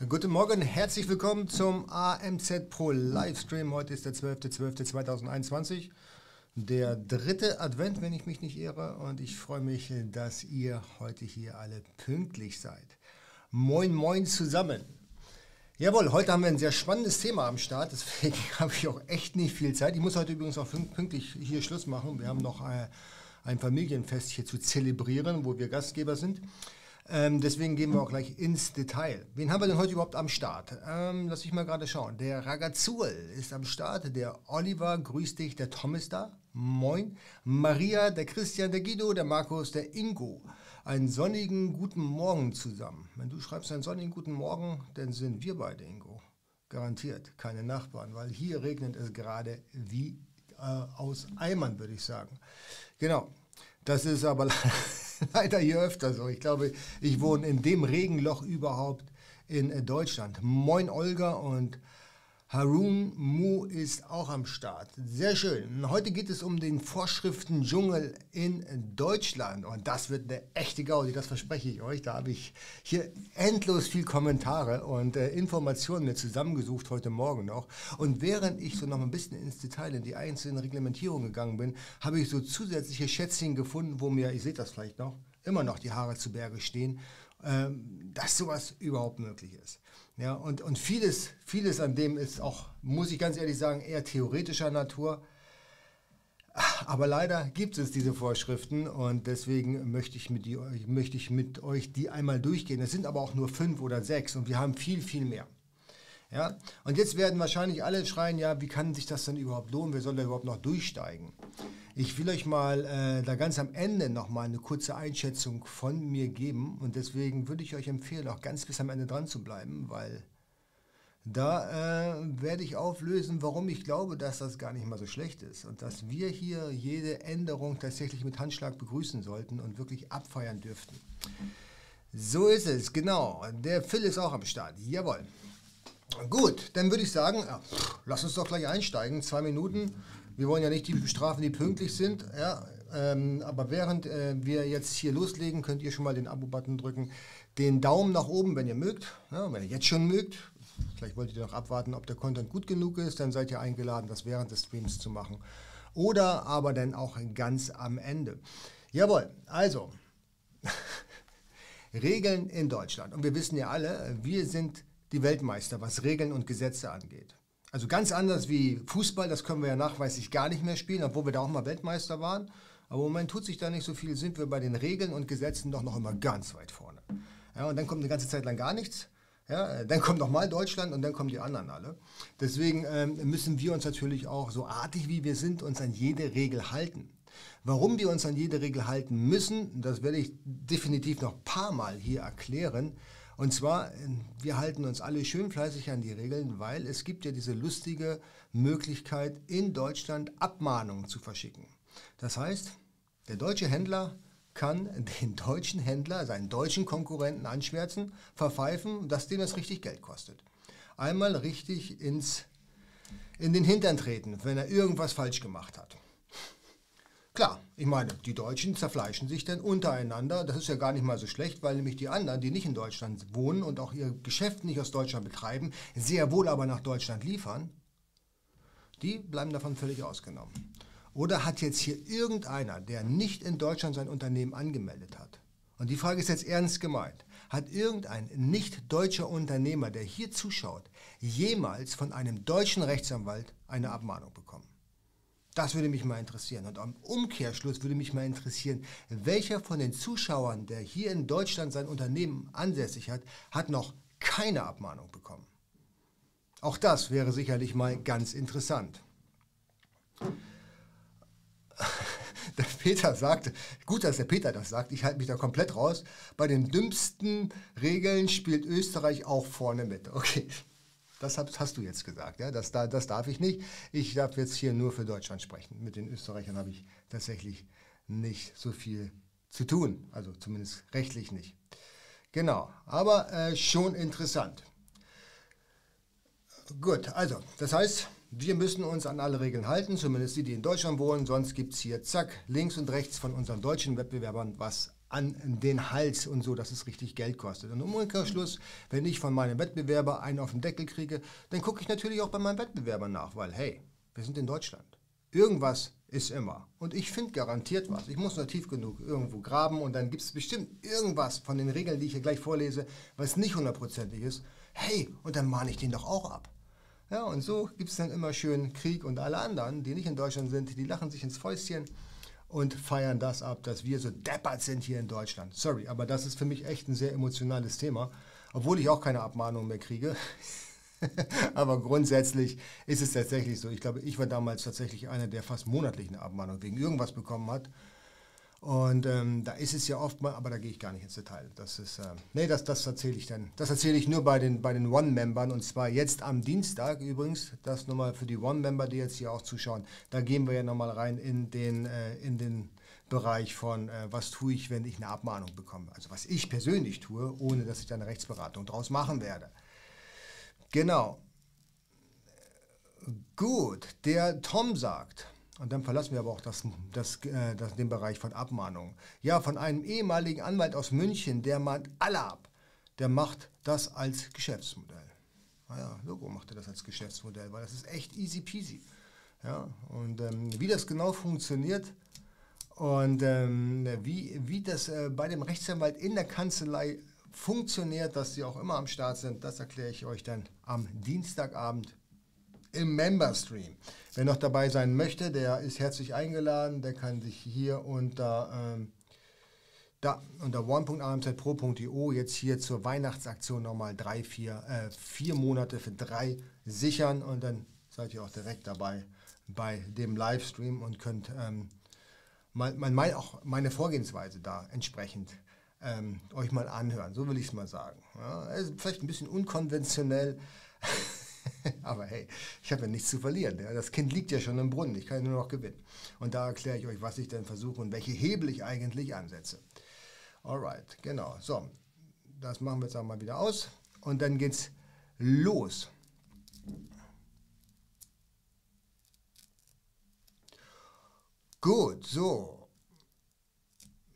Guten Morgen, herzlich willkommen zum AMZ Pro Livestream. Heute ist der 12.12.2021, der dritte Advent, wenn ich mich nicht irre. Und ich freue mich, dass ihr heute hier alle pünktlich seid. Moin, moin zusammen. Jawohl, heute haben wir ein sehr spannendes Thema am Start, deswegen habe ich auch echt nicht viel Zeit. Ich muss heute übrigens auch pünktlich hier Schluss machen. Wir haben noch äh, ein Familienfest hier zu zelebrieren, wo wir Gastgeber sind. Ähm, deswegen gehen wir auch gleich ins Detail. Wen haben wir denn heute überhaupt am Start? Ähm, lass ich mal gerade schauen. Der Ragazul ist am Start. Der Oliver, grüß dich. Der Tom ist da. Moin. Maria, der Christian, der Guido, der Markus, der Ingo. Einen sonnigen guten Morgen zusammen. Wenn du schreibst einen sonnigen guten Morgen, dann sind wir beide, Ingo. Garantiert. Keine Nachbarn, weil hier regnet es gerade wie äh, aus Eimern, würde ich sagen. Genau. Das ist aber leider hier öfter so. Ich glaube, ich wohne in dem Regenloch überhaupt in Deutschland. Moin Olga und Harun Mu ist auch am Start. Sehr schön. Heute geht es um den Vorschriftendschungel in Deutschland. Und das wird eine echte Gaudi, das verspreche ich euch. Da habe ich hier endlos viel Kommentare und äh, Informationen mir zusammengesucht heute Morgen noch. Und während ich so noch ein bisschen ins Detail in die einzelnen Reglementierungen gegangen bin, habe ich so zusätzliche Schätzchen gefunden, wo mir, ihr seht das vielleicht noch, immer noch die Haare zu Berge stehen, ähm, dass sowas überhaupt möglich ist. Ja, und, und vieles, vieles an dem ist auch, muss ich ganz ehrlich sagen, eher theoretischer Natur. Aber leider gibt es diese Vorschriften und deswegen möchte ich, mit die, möchte ich mit euch die einmal durchgehen. Es sind aber auch nur fünf oder sechs und wir haben viel, viel mehr. Ja? Und jetzt werden wahrscheinlich alle schreien, ja, wie kann sich das denn überhaupt lohnen? Wer soll da überhaupt noch durchsteigen? Ich will euch mal äh, da ganz am Ende nochmal eine kurze Einschätzung von mir geben und deswegen würde ich euch empfehlen, auch ganz bis am Ende dran zu bleiben, weil da äh, werde ich auflösen, warum ich glaube, dass das gar nicht mal so schlecht ist und dass wir hier jede Änderung tatsächlich mit Handschlag begrüßen sollten und wirklich abfeiern dürften. So ist es, genau. Der Phil ist auch am Start. Jawohl. Gut, dann würde ich sagen, ja, lass uns doch gleich einsteigen. Zwei Minuten. Wir wollen ja nicht die bestrafen, die pünktlich sind. Ja, ähm, aber während äh, wir jetzt hier loslegen, könnt ihr schon mal den Abo-Button drücken. Den Daumen nach oben, wenn ihr mögt. Ja, wenn ihr jetzt schon mögt. Vielleicht wollt ihr noch abwarten, ob der Content gut genug ist. Dann seid ihr eingeladen, das während des Streams zu machen. Oder aber dann auch ganz am Ende. Jawohl, also. Regeln in Deutschland. Und wir wissen ja alle, wir sind die Weltmeister, was Regeln und Gesetze angeht. Also ganz anders wie Fußball, das können wir ja nachweislich gar nicht mehr spielen, obwohl wir da auch mal Weltmeister waren. Aber im Moment tut sich da nicht so viel, sind wir bei den Regeln und Gesetzen doch noch immer ganz weit vorne. Ja, und dann kommt eine ganze Zeit lang gar nichts. Ja, dann kommt nochmal Deutschland und dann kommen die anderen alle. Deswegen ähm, müssen wir uns natürlich auch, so artig wie wir sind, uns an jede Regel halten. Warum wir uns an jede Regel halten müssen, das werde ich definitiv noch ein paar Mal hier erklären. Und zwar, wir halten uns alle schön fleißig an die Regeln, weil es gibt ja diese lustige Möglichkeit, in Deutschland Abmahnungen zu verschicken. Das heißt, der deutsche Händler kann den deutschen Händler, seinen deutschen Konkurrenten anschwärzen, verpfeifen, dass dem das richtig Geld kostet. Einmal richtig ins, in den Hintern treten, wenn er irgendwas falsch gemacht hat. Klar, ich meine, die Deutschen zerfleischen sich dann untereinander. Das ist ja gar nicht mal so schlecht, weil nämlich die anderen, die nicht in Deutschland wohnen und auch ihr Geschäft nicht aus Deutschland betreiben, sehr wohl aber nach Deutschland liefern, die bleiben davon völlig ausgenommen. Oder hat jetzt hier irgendeiner, der nicht in Deutschland sein Unternehmen angemeldet hat, und die Frage ist jetzt ernst gemeint, hat irgendein nicht deutscher Unternehmer, der hier zuschaut, jemals von einem deutschen Rechtsanwalt eine Abmahnung bekommen? Das würde mich mal interessieren. Und am Umkehrschluss würde mich mal interessieren, welcher von den Zuschauern, der hier in Deutschland sein Unternehmen ansässig hat, hat noch keine Abmahnung bekommen. Auch das wäre sicherlich mal ganz interessant. Der Peter sagte, gut, dass der Peter das sagt, ich halte mich da komplett raus. Bei den dümmsten Regeln spielt Österreich auch vorne mit. Okay. Das hast, du jetzt gesagt, ja? das, das darf ich nicht. Ich darf jetzt hier nur für Deutschland sprechen. Mit den Österreichern habe ich tatsächlich nicht so viel zu tun, also zumindest rechtlich nicht. Genau, aber äh, schon interessant. Gut, also, das heißt, wir müssen uns an alle Regeln halten, zumindest die, die in Deutschland wohnen, sonst gibt es hier, zack, links und rechts von unseren deutschen Wettbewerbern was an den Hals und so, dass es richtig Geld kostet. Und im Umkehrschluss, wenn ich von meinem Wettbewerber einen auf den Deckel kriege, dann gucke ich natürlich auch bei meinem Wettbewerber nach, weil hey, wir sind in Deutschland. Irgendwas ist immer. Und ich finde garantiert was. Ich muss nur tief genug irgendwo graben und dann gibt es bestimmt irgendwas von den Regeln, die ich hier gleich vorlese, was nicht hundertprozentig ist. Hey, und dann mahne ich den doch auch ab. Ja, und so gibt es dann immer schön Krieg und alle anderen, die nicht in Deutschland sind, die lachen sich ins Fäustchen und feiern das ab, dass wir so deppert sind hier in Deutschland. Sorry, aber das ist für mich echt ein sehr emotionales Thema, obwohl ich auch keine Abmahnung mehr kriege. Aber grundsätzlich ist es tatsächlich so. Ich glaube, ich war damals tatsächlich einer, der fast monatlich eine Abmahnung wegen irgendwas bekommen hat. Und ähm, da ist es ja oft mal, aber da gehe ich gar nicht ins Detail. Das ist, äh, nee, das, das erzähle ich dann. Das erzähle ich nur bei den, bei den One-Membern und zwar jetzt am Dienstag übrigens. Das nochmal für die One-Member, die jetzt hier auch zuschauen. Da gehen wir ja nochmal rein in den, äh, in den Bereich von, äh, was tue ich, wenn ich eine Abmahnung bekomme. Also was ich persönlich tue, ohne dass ich da eine Rechtsberatung draus machen werde. Genau. Gut, der Tom sagt, und dann verlassen wir aber auch das, das, äh, das, den Bereich von Abmahnungen. Ja, von einem ehemaligen Anwalt aus München, der mahnt alle ab. Der macht das als Geschäftsmodell. Naja, Logo macht er das als Geschäftsmodell, weil das ist echt easy peasy. Ja, und ähm, wie das genau funktioniert und ähm, wie, wie das äh, bei dem Rechtsanwalt in der Kanzlei funktioniert, dass sie auch immer am Start sind, das erkläre ich euch dann am Dienstagabend im Member Stream. Wer noch dabei sein möchte, der ist herzlich eingeladen. Der kann sich hier unter, ähm, unter one.amzpro.io jetzt hier zur Weihnachtsaktion nochmal drei, vier, äh, vier Monate für drei sichern und dann seid ihr auch direkt dabei bei dem Livestream und könnt ähm, mal, mal, auch meine Vorgehensweise da entsprechend ähm, euch mal anhören. So will ich es mal sagen. Ja, vielleicht ein bisschen unkonventionell, aber hey, ich habe ja nichts zu verlieren. Das Kind liegt ja schon im Brunnen, ich kann nur noch gewinnen. Und da erkläre ich euch, was ich denn versuche und welche Hebel ich eigentlich ansetze. Alright, genau. So, das machen wir jetzt auch mal wieder aus und dann geht's los. Gut, so.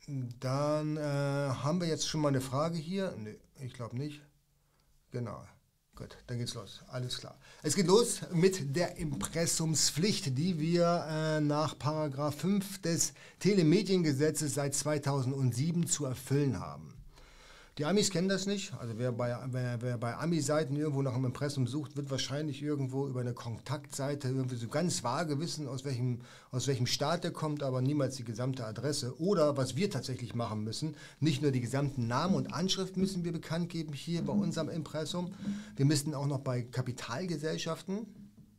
Dann äh, haben wir jetzt schon mal eine Frage hier. Nee, ich glaube nicht. Genau. Gut, dann geht's los. Alles klar. Es geht los mit der Impressumspflicht, die wir äh, nach Paragraph 5 des Telemediengesetzes seit 2007 zu erfüllen haben. Die Amis kennen das nicht. Also wer bei, wer, wer bei Ami-Seiten irgendwo nach einem Impressum sucht, wird wahrscheinlich irgendwo über eine Kontaktseite irgendwie so ganz vage wissen, aus welchem, aus welchem Staat der kommt, aber niemals die gesamte Adresse. Oder was wir tatsächlich machen müssen, nicht nur die gesamten Namen und Anschrift müssen wir bekannt geben hier bei unserem Impressum. Wir müssen auch noch bei Kapitalgesellschaften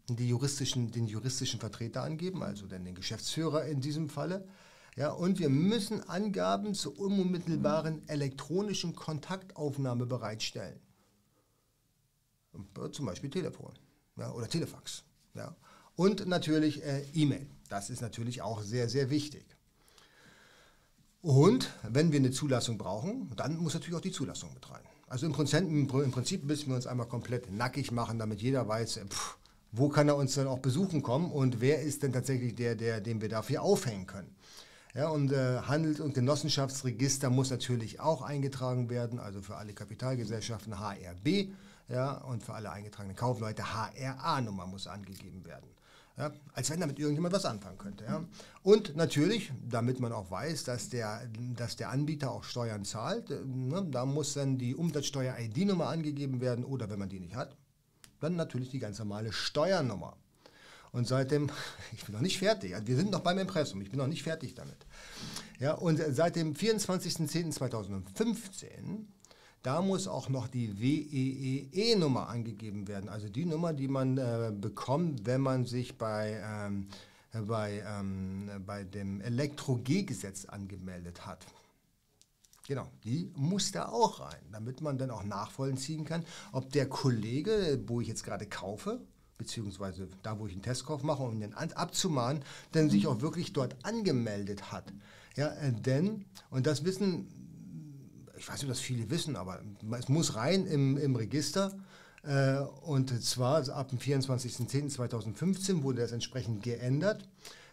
die juristischen, den juristischen Vertreter angeben, also den Geschäftsführer in diesem Falle. Ja, und wir müssen Angaben zur unmittelbaren elektronischen Kontaktaufnahme bereitstellen. Zum Beispiel Telefon ja, oder Telefax. Ja. Und natürlich äh, E-Mail. Das ist natürlich auch sehr, sehr wichtig. Und wenn wir eine Zulassung brauchen, dann muss natürlich auch die Zulassung mit rein. Also im Prinzip, im Prinzip müssen wir uns einmal komplett nackig machen, damit jeder weiß, äh, pff, wo kann er uns dann auch besuchen kommen und wer ist denn tatsächlich der, der, den wir dafür aufhängen können. Ja, und äh, Handels- und Genossenschaftsregister muss natürlich auch eingetragen werden, also für alle Kapitalgesellschaften HRB ja, und für alle eingetragenen Kaufleute HRA-Nummer muss angegeben werden. Ja, als wenn damit irgendjemand was anfangen könnte. Ja. Und natürlich, damit man auch weiß, dass der, dass der Anbieter auch Steuern zahlt, äh, ne, da muss dann die Umsatzsteuer-ID-Nummer angegeben werden oder wenn man die nicht hat, dann natürlich die ganz normale Steuernummer. Und seitdem, ich bin noch nicht fertig, wir sind noch beim Impressum, ich bin noch nicht fertig damit. Ja, und seit dem 24.10.2015, da muss auch noch die WEEE-Nummer angegeben werden, also die Nummer, die man äh, bekommt, wenn man sich bei, ähm, bei, ähm, bei dem Elektro-G-Gesetz angemeldet hat. Genau, die muss da auch rein, damit man dann auch nachvollziehen kann, ob der Kollege, wo ich jetzt gerade kaufe, beziehungsweise da, wo ich einen Testkauf mache, um den abzumahnen, denn sich auch wirklich dort angemeldet hat. Ja, äh, denn, und das wissen, ich weiß nicht, dass viele wissen, aber es muss rein im, im Register. Äh, und zwar ab dem 24.10.2015 wurde das entsprechend geändert.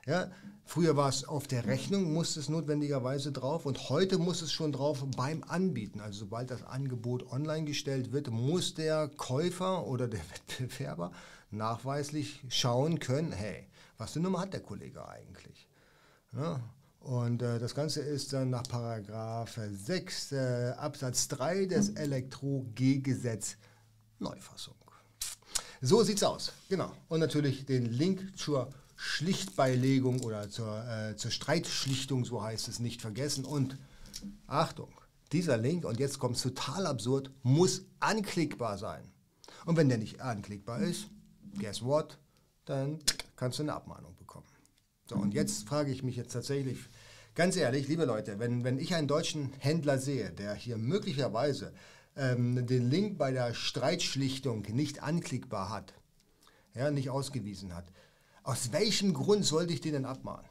Ja, früher war es auf der Rechnung, musste es notwendigerweise drauf und heute muss es schon drauf beim Anbieten. Also sobald das Angebot online gestellt wird, muss der Käufer oder der Wettbewerber nachweislich schauen können, hey, was für Nummer hat der Kollege eigentlich? Ja, und äh, das Ganze ist dann nach Paragraph 6 äh, Absatz 3 des Elektro-G-Gesetz Neufassung. So sieht's aus. Genau. Und natürlich den Link zur Schlichtbeilegung oder zur, äh, zur Streitschlichtung, so heißt es, nicht vergessen. Und Achtung, dieser Link, und jetzt kommt es total absurd, muss anklickbar sein. Und wenn der nicht anklickbar ist, guess what? Dann kannst du eine Abmahnung bekommen. So, und jetzt frage ich mich jetzt tatsächlich, Ganz ehrlich, liebe Leute, wenn, wenn ich einen deutschen Händler sehe, der hier möglicherweise ähm, den Link bei der Streitschlichtung nicht anklickbar hat, ja, nicht ausgewiesen hat, aus welchem Grund sollte ich den denn abmahnen?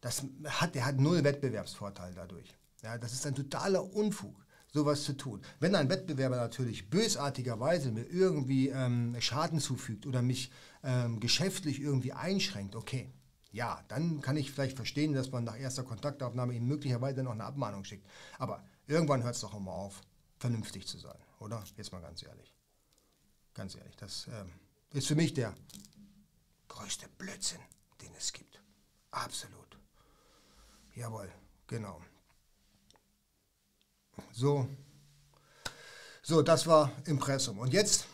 Das hat, der hat null Wettbewerbsvorteil dadurch. Ja, das ist ein totaler Unfug, sowas zu tun. Wenn ein Wettbewerber natürlich bösartigerweise mir irgendwie ähm, Schaden zufügt oder mich ähm, geschäftlich irgendwie einschränkt, okay, ja, dann kann ich vielleicht verstehen, dass man nach erster Kontaktaufnahme ihm möglicherweise noch eine Abmahnung schickt. Aber irgendwann hört es doch immer auf, vernünftig zu sein, oder? Jetzt mal ganz ehrlich. Ganz ehrlich, das ähm, ist für mich der größte Blödsinn, den es gibt. Absolut. Jawohl, genau. So, so, das war Impressum. Und jetzt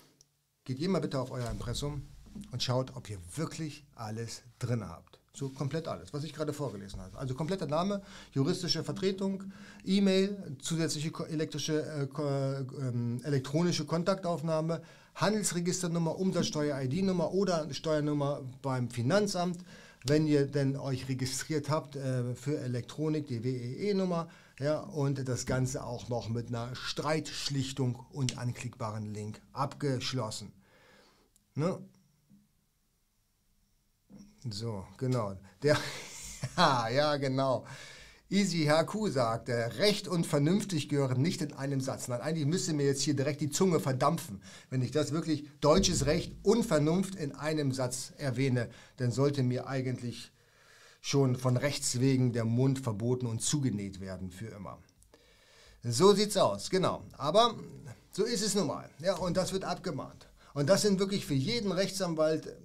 geht ihr mal bitte auf euer Impressum und schaut, ob ihr wirklich alles drin habt. So komplett alles, was ich gerade vorgelesen habe. Also kompletter Name, juristische Vertretung, E-Mail, zusätzliche elektrische, äh, äh, elektronische Kontaktaufnahme, Handelsregisternummer, Umsatzsteuer-ID-Nummer oder Steuernummer beim Finanzamt. Wenn ihr denn euch registriert habt äh, für Elektronik, die WEE-Nummer, ja, und das Ganze auch noch mit einer Streitschlichtung und anklickbaren Link abgeschlossen. Ne? So, genau. Der, ja, genau. Easy HQ sagt, Recht und vernünftig gehören nicht in einem Satz. Nein, eigentlich müsste mir jetzt hier direkt die Zunge verdampfen, wenn ich das wirklich deutsches Recht und Vernunft in einem Satz erwähne. Dann sollte mir eigentlich schon von Rechts wegen der Mund verboten und zugenäht werden für immer. So sieht's aus, genau. Aber so ist es nun mal. Ja, und das wird abgemahnt. Und das sind wirklich für jeden Rechtsanwalt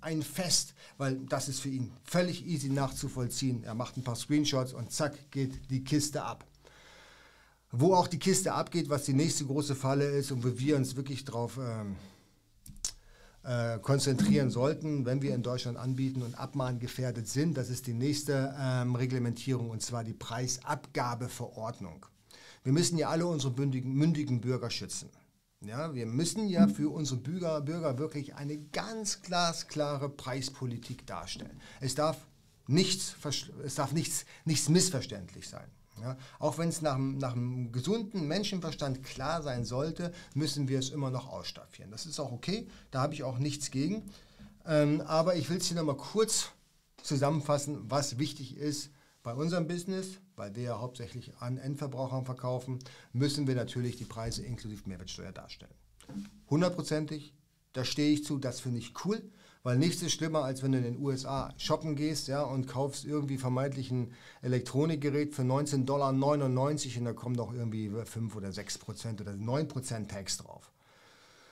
ein Fest, weil das ist für ihn völlig easy nachzuvollziehen. Er macht ein paar Screenshots und zack geht die Kiste ab. Wo auch die Kiste abgeht, was die nächste große Falle ist und wo wir uns wirklich darauf ähm, äh, konzentrieren sollten, wenn wir in Deutschland anbieten und abmahngefährdet sind, das ist die nächste ähm, Reglementierung und zwar die Preisabgabeverordnung. Wir müssen ja alle unsere mündigen, mündigen Bürger schützen. Ja, wir müssen ja für unsere Bürger, Bürger wirklich eine ganz glasklare Preispolitik darstellen. Es darf nichts, es darf nichts, nichts missverständlich sein. Ja, auch wenn es nach, nach einem gesunden Menschenverstand klar sein sollte, müssen wir es immer noch ausstaffieren. Das ist auch okay, da habe ich auch nichts gegen. Ähm, aber ich will es hier nochmal kurz zusammenfassen, was wichtig ist bei unserem Business, weil wir ja hauptsächlich an Endverbrauchern verkaufen, müssen wir natürlich die Preise inklusive Mehrwertsteuer darstellen. Hundertprozentig, da stehe ich zu, das finde ich cool, weil nichts ist schlimmer, als wenn du in den USA shoppen gehst ja, und kaufst irgendwie vermeintlich ein Elektronikgerät für 19,99 Dollar und da kommen doch irgendwie 5 oder 6 Prozent oder 9 Prozent Tax drauf.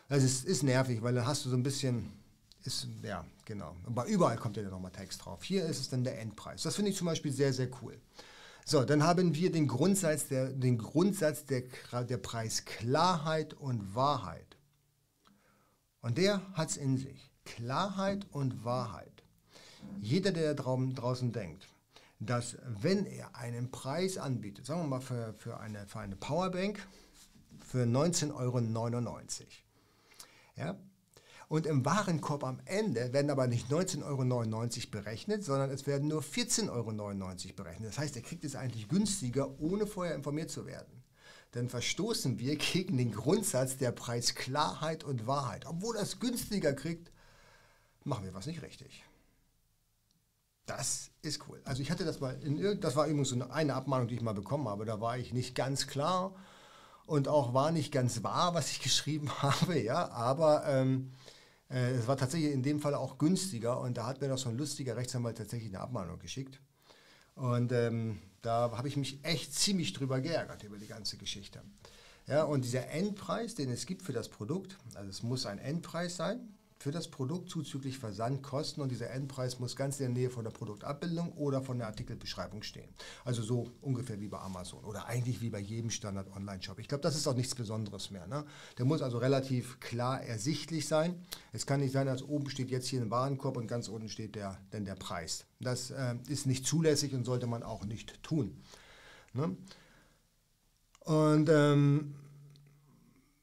Das ist, ist nervig, weil dann hast du so ein bisschen ist, ja, genau. Aber überall kommt ja nochmal Text drauf. Hier ist es dann der Endpreis. Das finde ich zum Beispiel sehr, sehr cool. So, dann haben wir den Grundsatz der, den Grundsatz der, der Preisklarheit und Wahrheit. Und der hat es in sich. Klarheit und Wahrheit. Jeder, der draußen denkt, dass wenn er einen Preis anbietet, sagen wir mal für, für, eine, für eine Powerbank für 19,99 Euro, ja, und im Warenkorb am Ende werden aber nicht 19,99 Euro berechnet, sondern es werden nur 14,99 Euro berechnet. Das heißt, er kriegt es eigentlich günstiger, ohne vorher informiert zu werden. Dann verstoßen wir gegen den Grundsatz der Preisklarheit und Wahrheit. Obwohl er es günstiger kriegt, machen wir was nicht richtig. Das ist cool. Also ich hatte das mal, in, das war übrigens so eine Abmahnung, die ich mal bekommen habe. Da war ich nicht ganz klar und auch war nicht ganz wahr, was ich geschrieben habe, ja, aber ähm, Äh, es war tatsächlich in dem Fall auch günstiger und da hat mir noch so ein lustiger Rechtsanwalt tatsächlich eine Abmahnung geschickt. Und ähm, da habe ich mich echt ziemlich drüber geärgert über die ganze Geschichte. Ja, und dieser Endpreis, den es gibt für das Produkt, also es muss ein Endpreis sein, für das Produkt zuzüglich Versandkosten und dieser Endpreis muss ganz in der Nähe von der Produktabbildung oder von der Artikelbeschreibung stehen. Also so ungefähr wie bei Amazon oder eigentlich wie bei jedem Standard-Online-Shop. Ich glaube, das ist auch nichts Besonderes mehr. Ne? Der muss also relativ klar ersichtlich sein. Es kann nicht sein, dass oben steht jetzt hier ein Warenkorb und ganz unten steht der, denn der Preis. Das äh, ist nicht zulässig und sollte man auch nicht tun. Ne? Und ähm,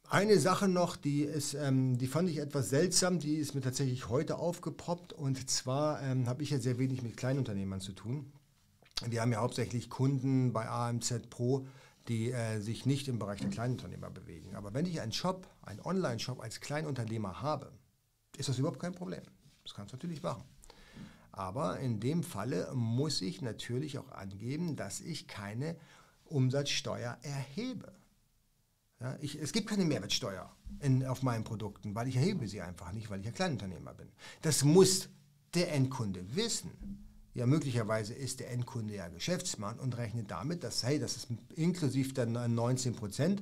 eine Sache noch, die, ist, ähm, die fand ich etwas seltsam, die ist mir tatsächlich heute aufgepoppt. Und zwar ähm, habe ich ja sehr wenig mit Kleinunternehmern zu tun. Wir haben ja hauptsächlich Kunden bei AMZ Pro, die äh, sich nicht im Bereich der Kleinunternehmer bewegen. Aber wenn ich einen Shop, einen Online-Shop als Kleinunternehmer habe, ist das überhaupt kein Problem. Das kannst du natürlich machen. Aber in dem Falle muss ich natürlich auch angeben, dass ich keine Umsatzsteuer erhebe. Ja, ich, es gibt keine Mehrwertsteuer in, auf meinen Produkten, weil ich erhebe sie einfach nicht, weil ich ein Kleinunternehmer bin. Das muss der Endkunde wissen. Ja, möglicherweise ist der Endkunde ja Geschäftsmann und rechnet damit, dass, hey, das ist inklusiv dann 19 Prozent.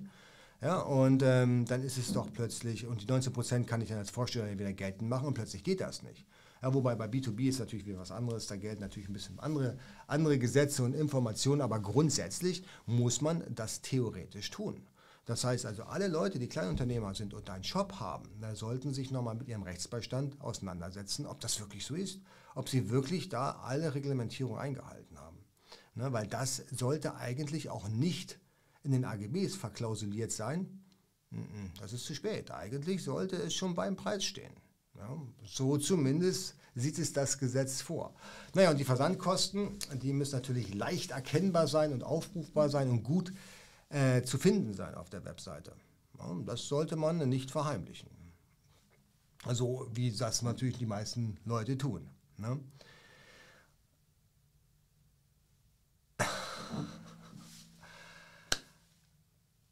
Ja, und ähm, dann ist es doch plötzlich, und die 19 Prozent kann ich dann als Vorsteller wieder geltend machen und plötzlich geht das nicht. Ja, wobei bei B2B ist natürlich wieder was anderes, da gelten natürlich ein bisschen andere, andere Gesetze und Informationen, aber grundsätzlich muss man das theoretisch tun. Das heißt also, alle Leute, die Kleinunternehmer sind und einen Shop haben, sollten sich nochmal mit ihrem Rechtsbeistand auseinandersetzen, ob das wirklich so ist, ob sie wirklich da alle Reglementierungen eingehalten haben. Ne, weil das sollte eigentlich auch nicht in den AGBs verklausuliert sein. Das ist zu spät. Eigentlich sollte es schon beim Preis stehen. Ja, so zumindest sieht es das Gesetz vor. Naja, und die Versandkosten, die müssen natürlich leicht erkennbar sein und aufrufbar sein und gut äh, zu finden sein auf der Webseite. Ja, das sollte man nicht verheimlichen. Also wie das natürlich die meisten Leute tun. Ne?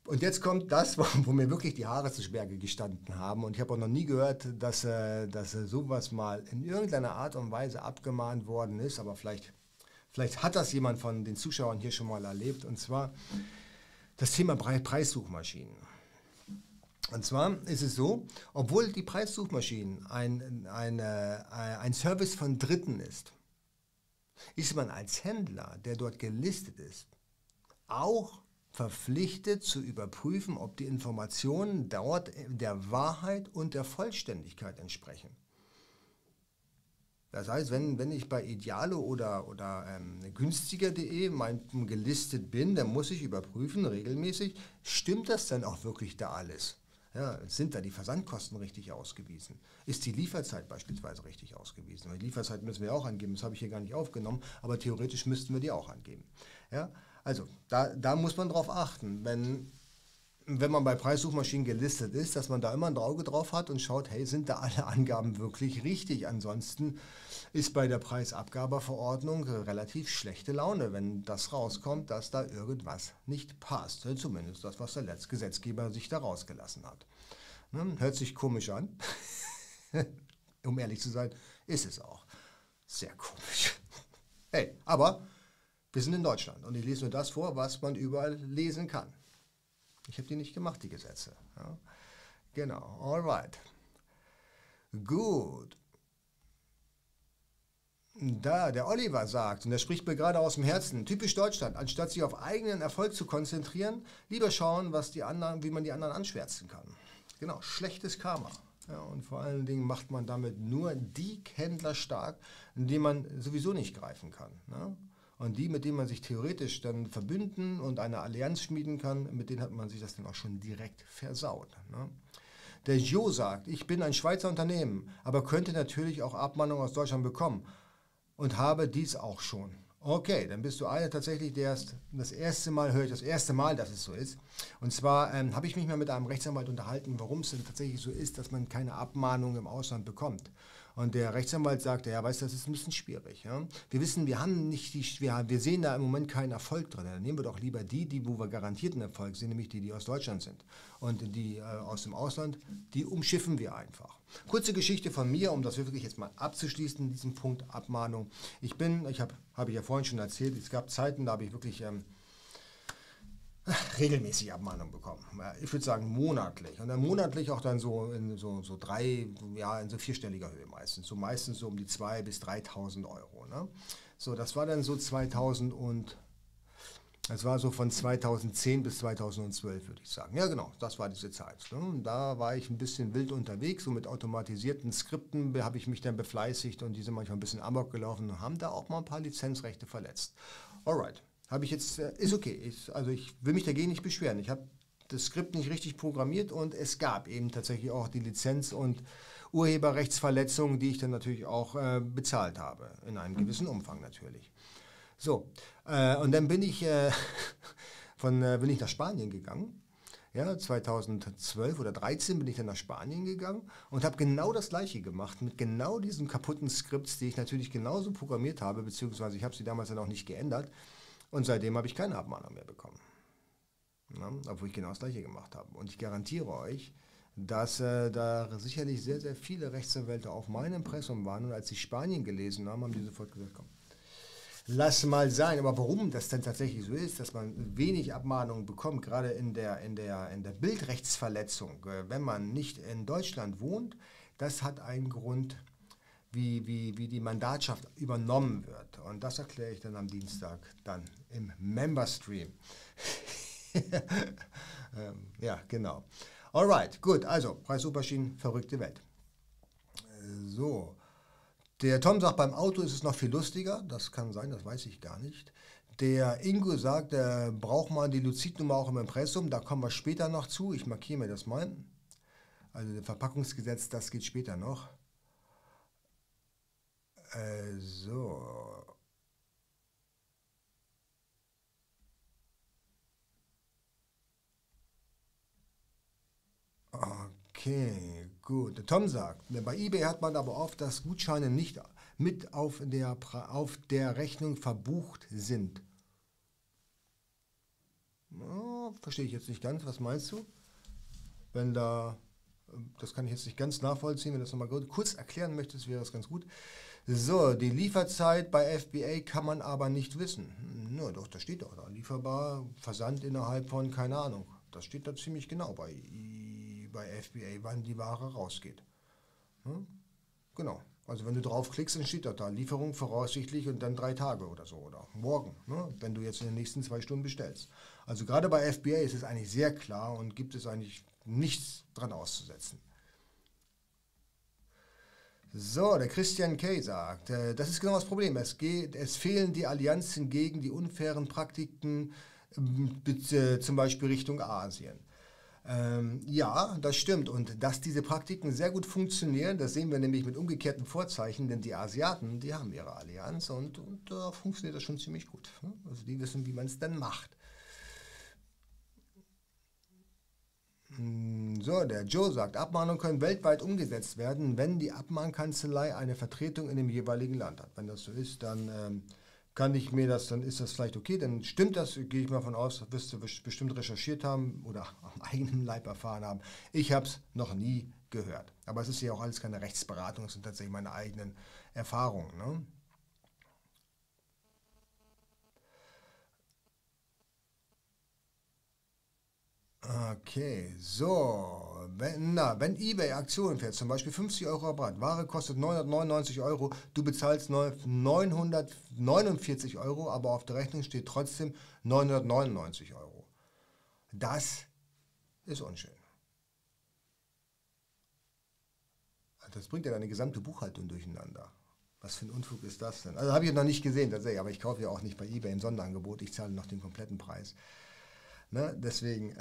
Und jetzt kommt das, wo, wo, mir wirklich die Haare zu Berge gestanden haben. Und ich habe auch noch nie gehört, dass, äh, dass äh, sowas mal in irgendeiner Art und Weise abgemahnt worden ist. Aber vielleicht, vielleicht hat das jemand von den Zuschauern hier schon mal erlebt. Und zwar das Thema Preissuchmaschinen. Und zwar ist es so, obwohl die Preissuchmaschinen ein, eine, ein Service von Dritten ist, ist man als Händler, der dort gelistet ist, auch verpflichtet zu überprüfen, ob die Informationen dort der Wahrheit und der Vollständigkeit entsprechen. Das heißt, wenn, wenn ich bei Idealo oder, oder ähm, günstiger.de gelistet bin, dann muss ich überprüfen regelmäßig, stimmt das denn auch wirklich da alles? Ja, sind da die Versandkosten richtig ausgewiesen? Ist die Lieferzeit beispielsweise richtig ausgewiesen? Weil die Lieferzeit müssen wir auch angeben, das habe ich hier gar nicht aufgenommen, aber theoretisch müssten wir die auch angeben. Ja, also da, da muss man drauf achten. Wenn wenn man bei Preissuchmaschinen gelistet ist, dass man da immer ein Auge drauf hat und schaut, hey, sind da alle Angaben wirklich richtig? Ansonsten ist bei der Preisabgabeverordnung relativ schlechte Laune, wenn das rauskommt, dass da irgendwas nicht passt. Zumindest das, was der letzte Gesetzgeber sich da rausgelassen hat. Ne? Hört sich komisch an. um ehrlich zu sein, ist es auch. Sehr komisch. Hey, aber wir sind in Deutschland und ich lese nur das vor, was man überall lesen kann. Ich habe die nicht gemacht, die Gesetze. Ja. Genau, alright. Gut. Da, der Oliver sagt, und er spricht mir gerade aus dem Herzen, typisch Deutschland, anstatt sich auf eigenen Erfolg zu konzentrieren, lieber schauen, was die anderen, wie man die anderen anschwärzen kann. Genau, schlechtes Karma. Ja, und vor allen Dingen macht man damit nur die Händler stark, die man sowieso nicht greifen kann. Ne? Und die, mit denen man sich theoretisch dann verbünden und eine Allianz schmieden kann, mit denen hat man sich das dann auch schon direkt versaut. Ne? Der Jo sagt, ich bin ein Schweizer Unternehmen, aber könnte natürlich auch Abmahnung aus Deutschland bekommen und habe dies auch schon. Okay, dann bist du einer tatsächlich, der ist das erste Mal, höre ich das erste Mal, dass es so ist. Und zwar ähm, habe ich mich mal mit einem Rechtsanwalt unterhalten, warum es denn tatsächlich so ist, dass man keine Abmahnung im Ausland bekommt. Und der Rechtsanwalt sagte, ja, weißt du, das ist ein bisschen schwierig. Ja? Wir wissen, wir haben nicht die, wir, wir sehen da im Moment keinen Erfolg drin. Dann nehmen wir doch lieber die, die, wo wir garantierten Erfolg sehen, nämlich die, die aus Deutschland sind. Und die äh, aus dem Ausland, die umschiffen wir einfach. Kurze Geschichte von mir, um das wirklich jetzt mal abzuschließen, diesen Punkt Abmahnung. Ich bin, ich habe hab ich ja vorhin schon erzählt, es gab Zeiten, da habe ich wirklich ähm, regelmäßig Abmahnung bekommen. Ich würde sagen monatlich. Und dann monatlich auch dann so in so, so drei, ja, in so vierstelliger Höhe meistens. So meistens so um die 2.000 bis 3.000 Euro. Ne? So, das war dann so 2000 und das war so von 2010 bis 2012, würde ich sagen. Ja, genau, das war diese Zeit. Ne? Da war ich ein bisschen wild unterwegs, so mit automatisierten Skripten habe ich mich dann befleißigt und die sind manchmal ein bisschen amok gelaufen und haben da auch mal ein paar Lizenzrechte verletzt. Alright, habe ich jetzt, äh, ist okay. Ich, also ich will mich dagegen nicht beschweren. Ich habe das Skript nicht richtig programmiert und es gab eben tatsächlich auch die Lizenz- und Urheberrechtsverletzungen, die ich dann natürlich auch äh, bezahlt habe. In einem gewissen Umfang natürlich. So, äh, und dann bin ich, äh, von, äh, bin ich nach Spanien gegangen. Ja, 2012 oder 2013 bin ich dann nach Spanien gegangen und habe genau das gleiche gemacht mit genau diesen kaputten Skripts, die ich natürlich genauso programmiert habe, beziehungsweise ich habe sie damals dann auch nicht geändert. Und seitdem habe ich keine Abmahnung mehr bekommen. Ja, obwohl ich genau das gleiche gemacht habe. Und ich garantiere euch, dass äh, da sicherlich sehr, sehr viele Rechtsanwälte auf meinem Impressum waren. Und als sie Spanien gelesen haben, haben die sofort gesagt, komm, lass mal sein. Aber warum das denn tatsächlich so ist, dass man wenig Abmahnungen bekommt, gerade in der, in der, in der Bildrechtsverletzung, äh, wenn man nicht in Deutschland wohnt, das hat einen Grund, wie, wie, wie die Mandatschaft übernommen wird. Und das erkläre ich dann am Dienstag dann im Member-Stream. ähm, ja, genau. Alright, gut, also Preissuperschienen, verrückte Welt. So, der Tom sagt, beim Auto ist es noch viel lustiger. Das kann sein, das weiß ich gar nicht. Der Ingo sagt, er braucht mal die Luzidnummer auch im Impressum. Da kommen wir später noch zu. Ich markiere mir das mal. Also das Verpackungsgesetz, das geht später noch. Äh, so. Okay, gut. Tom sagt, bei eBay hat man aber oft, dass Gutscheine nicht mit auf der, auf der Rechnung verbucht sind. Oh, verstehe ich jetzt nicht ganz. Was meinst du? Wenn da, das kann ich jetzt nicht ganz nachvollziehen, wenn du das nochmal kurz erklären möchtest, wäre das ganz gut. So, die Lieferzeit bei FBA kann man aber nicht wissen. Ja, doch, das steht doch da. Lieferbar, Versand innerhalb von, keine Ahnung. Das steht da ziemlich genau bei, bei FBA, wann die Ware rausgeht. Hm? Genau. Also wenn du draufklickst, dann steht da da Lieferung voraussichtlich und dann drei Tage oder so oder morgen, ne? wenn du jetzt in den nächsten zwei Stunden bestellst. Also gerade bei FBA ist es eigentlich sehr klar und gibt es eigentlich nichts dran auszusetzen. So, der Christian Kay sagt, äh, das ist genau das Problem. Es, geht, es fehlen die Allianzen gegen die unfairen Praktiken, äh, zum Beispiel Richtung Asien. Ähm, ja, das stimmt. Und dass diese Praktiken sehr gut funktionieren, das sehen wir nämlich mit umgekehrten Vorzeichen, denn die Asiaten, die haben ihre Allianz und, und da funktioniert das schon ziemlich gut. Also die wissen, wie man es dann macht. So, der Joe sagt, Abmahnungen können weltweit umgesetzt werden, wenn die Abmahnkanzlei eine Vertretung in dem jeweiligen Land hat. Wenn das so ist, dann ähm, kann ich mir das, dann ist das vielleicht okay, dann stimmt das, gehe ich mal von aus, wirst du bestimmt recherchiert haben oder am eigenen Leib erfahren haben. Ich habe es noch nie gehört. Aber es ist ja auch alles keine Rechtsberatung, es sind tatsächlich meine eigenen Erfahrungen. Ne? Okay, so. Wenn, na, wenn eBay Aktionen fährt, zum Beispiel 50 Euro Rabatt, Ware kostet 999 Euro, du bezahlst 949 Euro, aber auf der Rechnung steht trotzdem 999 Euro. Das ist unschön. Das bringt ja deine gesamte Buchhaltung durcheinander. Was für ein Unfug ist das denn? Also habe ich noch nicht gesehen tatsächlich, aber ich kaufe ja auch nicht bei eBay im Sonderangebot, ich zahle noch den kompletten Preis. Ne? Deswegen.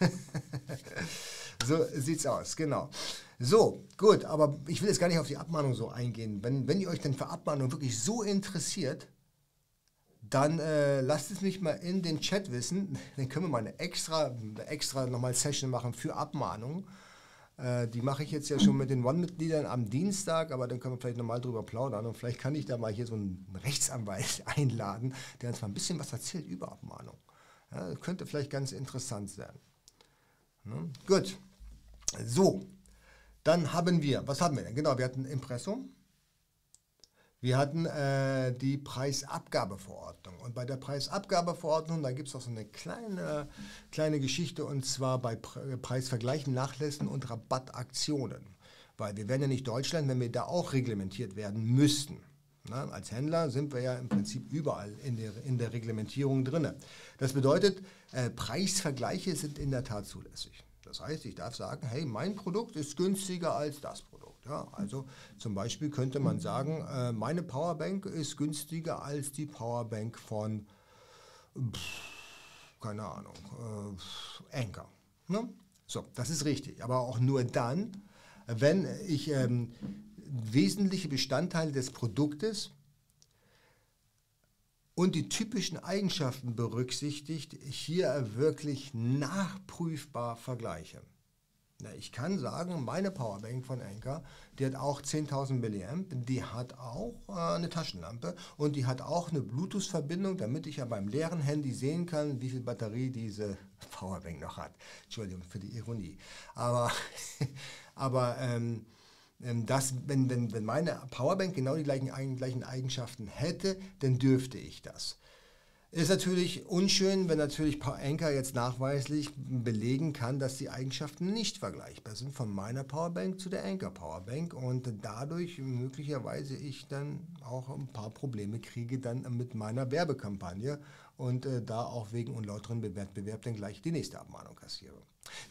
so sieht's aus, genau. So, gut, aber ich will jetzt gar nicht auf die Abmahnung so eingehen. Wenn, wenn ihr euch denn für Abmahnung wirklich so interessiert, dann äh, lasst es mich mal in den Chat wissen. Dann können wir mal eine extra, extra nochmal Session machen für Abmahnung. Äh, die mache ich jetzt ja schon mit den One-Mitgliedern am Dienstag, aber dann können wir vielleicht nochmal drüber plaudern und vielleicht kann ich da mal hier so einen Rechtsanwalt einladen, der uns mal ein bisschen was erzählt über Abmahnung. Ja, könnte vielleicht ganz interessant sein. Ne? Gut. So, dann haben wir, was haben wir denn? Genau, wir hatten Impressum. Wir hatten äh, die Preisabgabeverordnung. Und bei der Preisabgabeverordnung, da gibt es auch so eine kleine, kleine Geschichte, und zwar bei Pre Preisvergleichen, Nachlässen und Rabattaktionen. Weil wir wären ja nicht Deutschland, wenn wir da auch reglementiert werden müssten. Na, als Händler sind wir ja im Prinzip überall in der, in der Reglementierung drin. Das bedeutet, äh, Preisvergleiche sind in der Tat zulässig. Das heißt, ich darf sagen, hey, mein Produkt ist günstiger als das Produkt. Ja, also zum Beispiel könnte man sagen, äh, meine Powerbank ist günstiger als die Powerbank von, pff, keine Ahnung, äh, Anker. Ne? So, das ist richtig. Aber auch nur dann, wenn ich ähm, wesentliche Bestandteile des Produktes und die typischen Eigenschaften berücksichtigt, hier wirklich nachprüfbar vergleiche. Ich kann sagen, meine Powerbank von Anker, die hat auch 10.000 mAh, die hat auch äh, eine Taschenlampe und die hat auch eine Bluetooth-Verbindung, damit ich ja beim leeren Handy sehen kann, wie viel Batterie diese Powerbank noch hat. Entschuldigung für die Ironie. Aber, aber ähm, dass, wenn, wenn, wenn meine Powerbank genau die gleichen, gleichen Eigenschaften hätte, dann dürfte ich das. Ist natürlich unschön, wenn natürlich Anker jetzt nachweislich belegen kann, dass die Eigenschaften nicht vergleichbar sind von meiner Powerbank zu der Anker Powerbank und dadurch möglicherweise ich dann auch ein paar Probleme kriege dann mit meiner Werbekampagne und äh, da auch wegen unlauteren Wettbewerb dann gleich die nächste Abmahnung kassiere.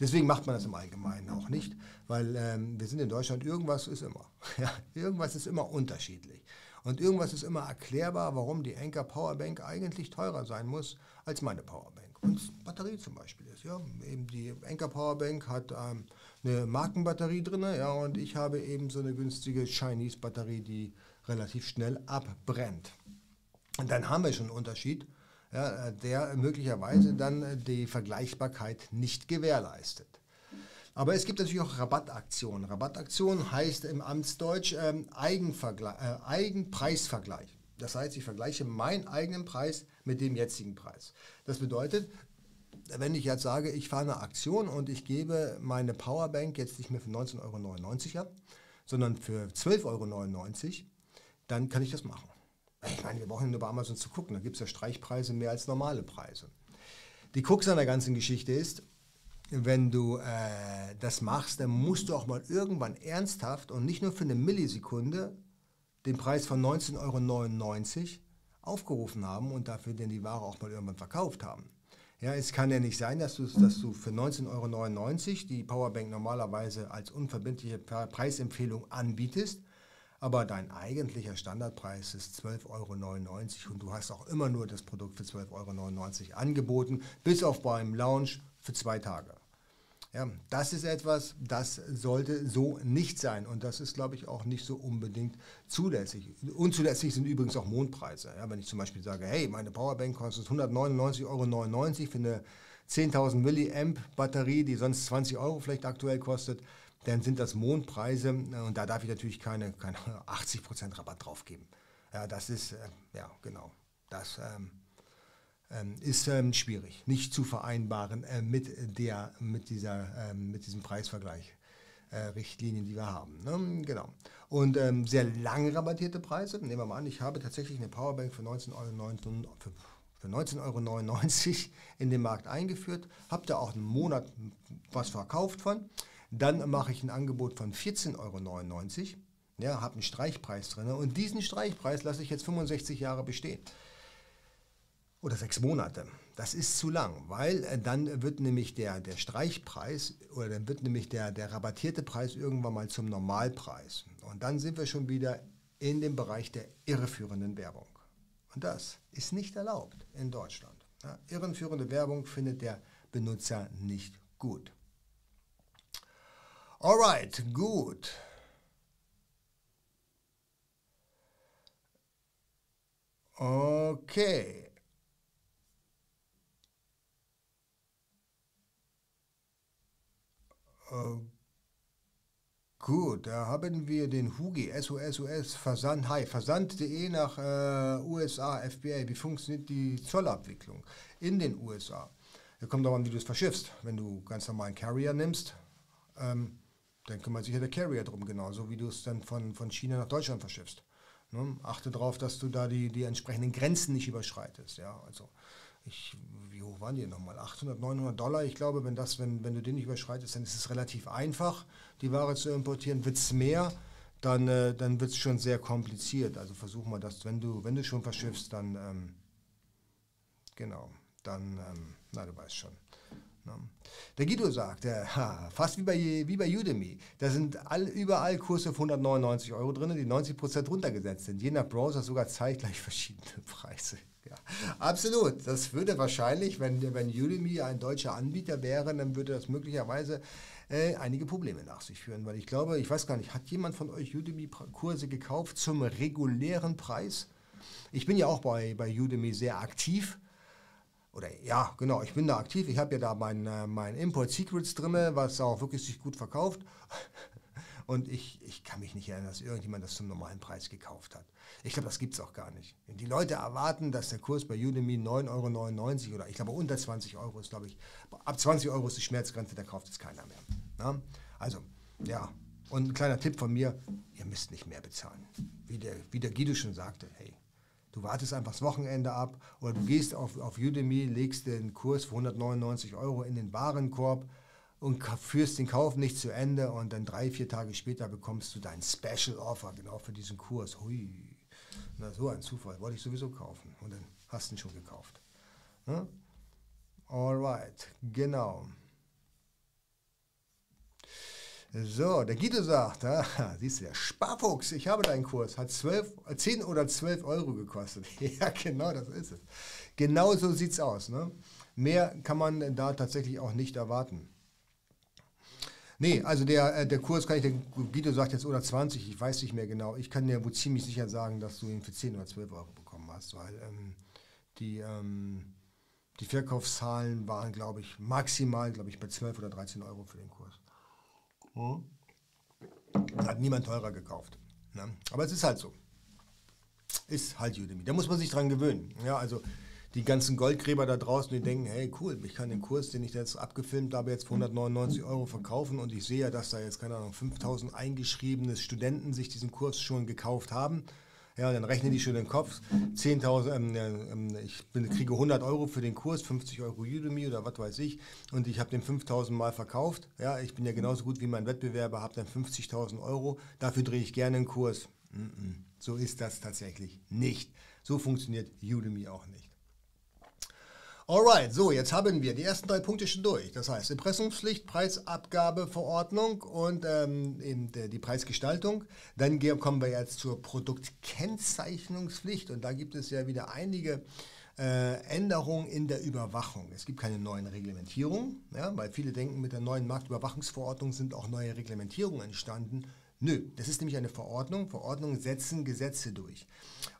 Deswegen macht man das im Allgemeinen auch nicht, weil ähm, wir sind in Deutschland, irgendwas ist immer. Ja, irgendwas ist immer unterschiedlich. Und irgendwas ist immer erklärbar, warum die Anker Powerbank eigentlich teurer sein muss als meine Powerbank. Und Batterie zum Beispiel ist. Ja, eben die Anker Powerbank hat ähm, eine Markenbatterie drin, ja, und ich habe eben so eine günstige Chinese Batterie, die relativ schnell abbrennt. Und dann haben wir schon einen Unterschied ja, der möglicherweise dann die Vergleichbarkeit nicht gewährleistet. Aber es gibt natürlich auch Rabattaktionen. Rabattaktion heißt im Amtsdeutsch ähm, äh, Eigenpreisvergleich. Das heißt, ich vergleiche meinen eigenen Preis mit dem jetzigen Preis. Das bedeutet, wenn ich jetzt sage, ich fahre eine Aktion und ich gebe meine Powerbank jetzt nicht mehr für 19,99 Euro ab, sondern für 12,99 Euro, dann kann ich das machen. Ich meine, wir brauchen nur bei Amazon zu gucken, da gibt es ja Streichpreise mehr als normale Preise. Die Krux an der ganzen Geschichte ist, wenn du äh, das machst, dann musst du auch mal irgendwann ernsthaft und nicht nur für eine Millisekunde den Preis von 19,99 Euro aufgerufen haben und dafür denn die Ware auch mal irgendwann verkauft haben. Ja, es kann ja nicht sein, dass du, dass du für 19,99 Euro die Powerbank normalerweise als unverbindliche Preisempfehlung anbietest aber dein eigentlicher Standardpreis ist 12,99 Euro und du hast auch immer nur das Produkt für 12,99 Euro angeboten, bis auf beim Launch für zwei Tage. Ja, das ist etwas, das sollte so nicht sein und das ist, glaube ich, auch nicht so unbedingt zulässig. Unzulässig sind übrigens auch Mondpreise. Ja, wenn ich zum Beispiel sage, hey, meine Powerbank kostet 199,99 Euro für eine 10.000 Milliamp Batterie, die sonst 20 Euro vielleicht aktuell kostet, dann sind das Mondpreise und da darf ich natürlich keine, keine 80% Rabatt drauf geben. Ja, das ist, äh, ja, genau, das ähm, ähm, ist ähm, schwierig, nicht zu vereinbaren äh, mit, der, mit, dieser, ähm, mit diesem Preisvergleich. Äh, Richtlinien, die wir haben. Ne? Genau. Und ähm, sehr lang rabattierte Preise. Nehmen wir mal an, ich habe tatsächlich eine Powerbank für 19,99 Euro, für, für 19,99 Euro in den Markt eingeführt, habe da auch einen Monat was verkauft von. Dann mache ich ein Angebot von 14,99 Euro. Ja, habe einen Streichpreis drin und diesen Streichpreis lasse ich jetzt 65 Jahre bestehen. Oder sechs Monate. Das ist zu lang, weil äh, dann wird nämlich der, der Streichpreis oder dann wird nämlich der, der rabattierte Preis irgendwann mal zum Normalpreis. Und dann sind wir schon wieder in dem Bereich der irreführenden Werbung. Und das ist nicht erlaubt in Deutschland. Ja, irreführende Werbung findet der Benutzer nicht gut. Alright, gut. Okay. Gut, da haben wir den Hugi, SOSOS, Versand, hi, versand.de nach äh, USA, FBA. Wie funktioniert die Zollabwicklung in den USA? Da kommt auch an, wie du es verschiffst. Wenn du ganz normalen Carrier nimmst, ähm, dann kümmert sich ja der Carrier drum, genauso wie du es dann von, von China nach Deutschland verschiffst. Ne? Achte darauf, dass du da die, die entsprechenden Grenzen nicht überschreitest. Ja, also ich, wie hoch waren die nochmal? 800, 900 Dollar. Ich glaube, wenn, das, wenn, wenn du den nicht überschreitest, dann ist es relativ einfach, die Ware zu importieren. Wird es mehr, dann, äh, dann wird es schon sehr kompliziert. Also versuch mal das, wenn du, wenn du schon verschiffst, dann, ähm, genau, dann, ähm, na, du weißt schon. Der Guido sagt, ha, fast wie bei, wie bei Udemy, da sind all, überall Kurse für 199 Euro drin, die 90% runtergesetzt sind. Je nach Browser sogar zeitgleich verschiedene Preise. Ja, absolut. Das würde wahrscheinlich, wenn, wenn Udemy ein deutscher Anbieter wäre, dann würde das möglicherweise äh, einige Probleme nach sich führen. Weil ich glaube, ich weiß gar nicht, hat jemand von euch Udemy-Kurse gekauft zum regulären Preis? Ich bin ja auch bei, bei Udemy sehr aktiv. Oder ja, genau, ich bin da aktiv. Ich habe ja da mein, äh, mein Import Secrets drin, was auch wirklich sich gut verkauft. Und ich, ich kann mich nicht erinnern, dass irgendjemand das zum normalen Preis gekauft hat. Ich glaube, das gibt es auch gar nicht. Die Leute erwarten, dass der Kurs bei Udemy 9,99 Euro oder ich glaube unter 20 Euro ist, glaube ich. Ab 20 Euro ist die Schmerzgrenze, da kauft es keiner mehr. Na? Also, ja. Und ein kleiner Tipp von mir, ihr müsst nicht mehr bezahlen. Wie der, wie der Guido schon sagte, hey, du wartest einfach das Wochenende ab oder du gehst auf, auf Udemy, legst den Kurs für 199 Euro in den Warenkorb, und führst den Kauf nicht zu Ende und dann drei, vier Tage später bekommst du dein Special Offer genau für diesen Kurs. Hui, na so ein Zufall, wollte ich sowieso kaufen und dann hast du ihn schon gekauft. Ne? Alright, genau. So, der Guido sagt, ah, siehst du, der Sparfuchs, ich habe deinen Kurs, hat 12, 10 oder 12 Euro gekostet. ja, genau, das ist es. Genau so sieht es aus. Ne? Mehr kann man da tatsächlich auch nicht erwarten. Nee, also der, äh, der Kurs kann ich, der Guido sagt jetzt oder 20, ich weiß nicht mehr genau. Ich kann dir wohl ziemlich sicher sagen, dass du ihn für 10 oder 12 Euro bekommen hast, weil ähm, die, ähm, die Verkaufszahlen waren, glaube ich, maximal, glaube ich, bei 12 oder 13 Euro für den Kurs. Hm? Hat niemand teurer gekauft. Ne? Aber es ist halt so. Ist halt Udemy. Da muss man sich dran gewöhnen. Ja, also die ganzen Goldgräber da draußen, die denken, hey cool, ich kann den Kurs, den ich jetzt abgefilmt habe, jetzt für 199 Euro verkaufen und ich sehe ja, dass da jetzt, keine Ahnung, 5000 eingeschriebene Studenten sich diesen Kurs schon gekauft haben. Ja, dann rechnen die schon den Kopf. 10.000, ähm, ähm, ich bin, kriege 100 Euro für den Kurs, 50 Euro Udemy oder was weiß ich. Und ich habe den 5.000 Mal verkauft. Ja, ich bin ja genauso gut wie mein Wettbewerber, habe dann 50.000 Euro. Dafür drehe ich gerne einen Kurs. So ist das tatsächlich nicht. So funktioniert Udemy auch nicht. Alright, so jetzt haben wir die ersten drei Punkte schon durch. Das heißt Impressumspflicht, Preisabgabeverordnung und ähm, eben die Preisgestaltung. Dann kommen wir jetzt zur Produktkennzeichnungspflicht und da gibt es ja wieder einige äh, Änderungen in der Überwachung. Es gibt keine neuen Reglementierungen, ja, weil viele denken, mit der neuen Marktüberwachungsverordnung sind auch neue Reglementierungen entstanden. Nö, das ist nämlich eine Verordnung. Verordnungen setzen Gesetze durch.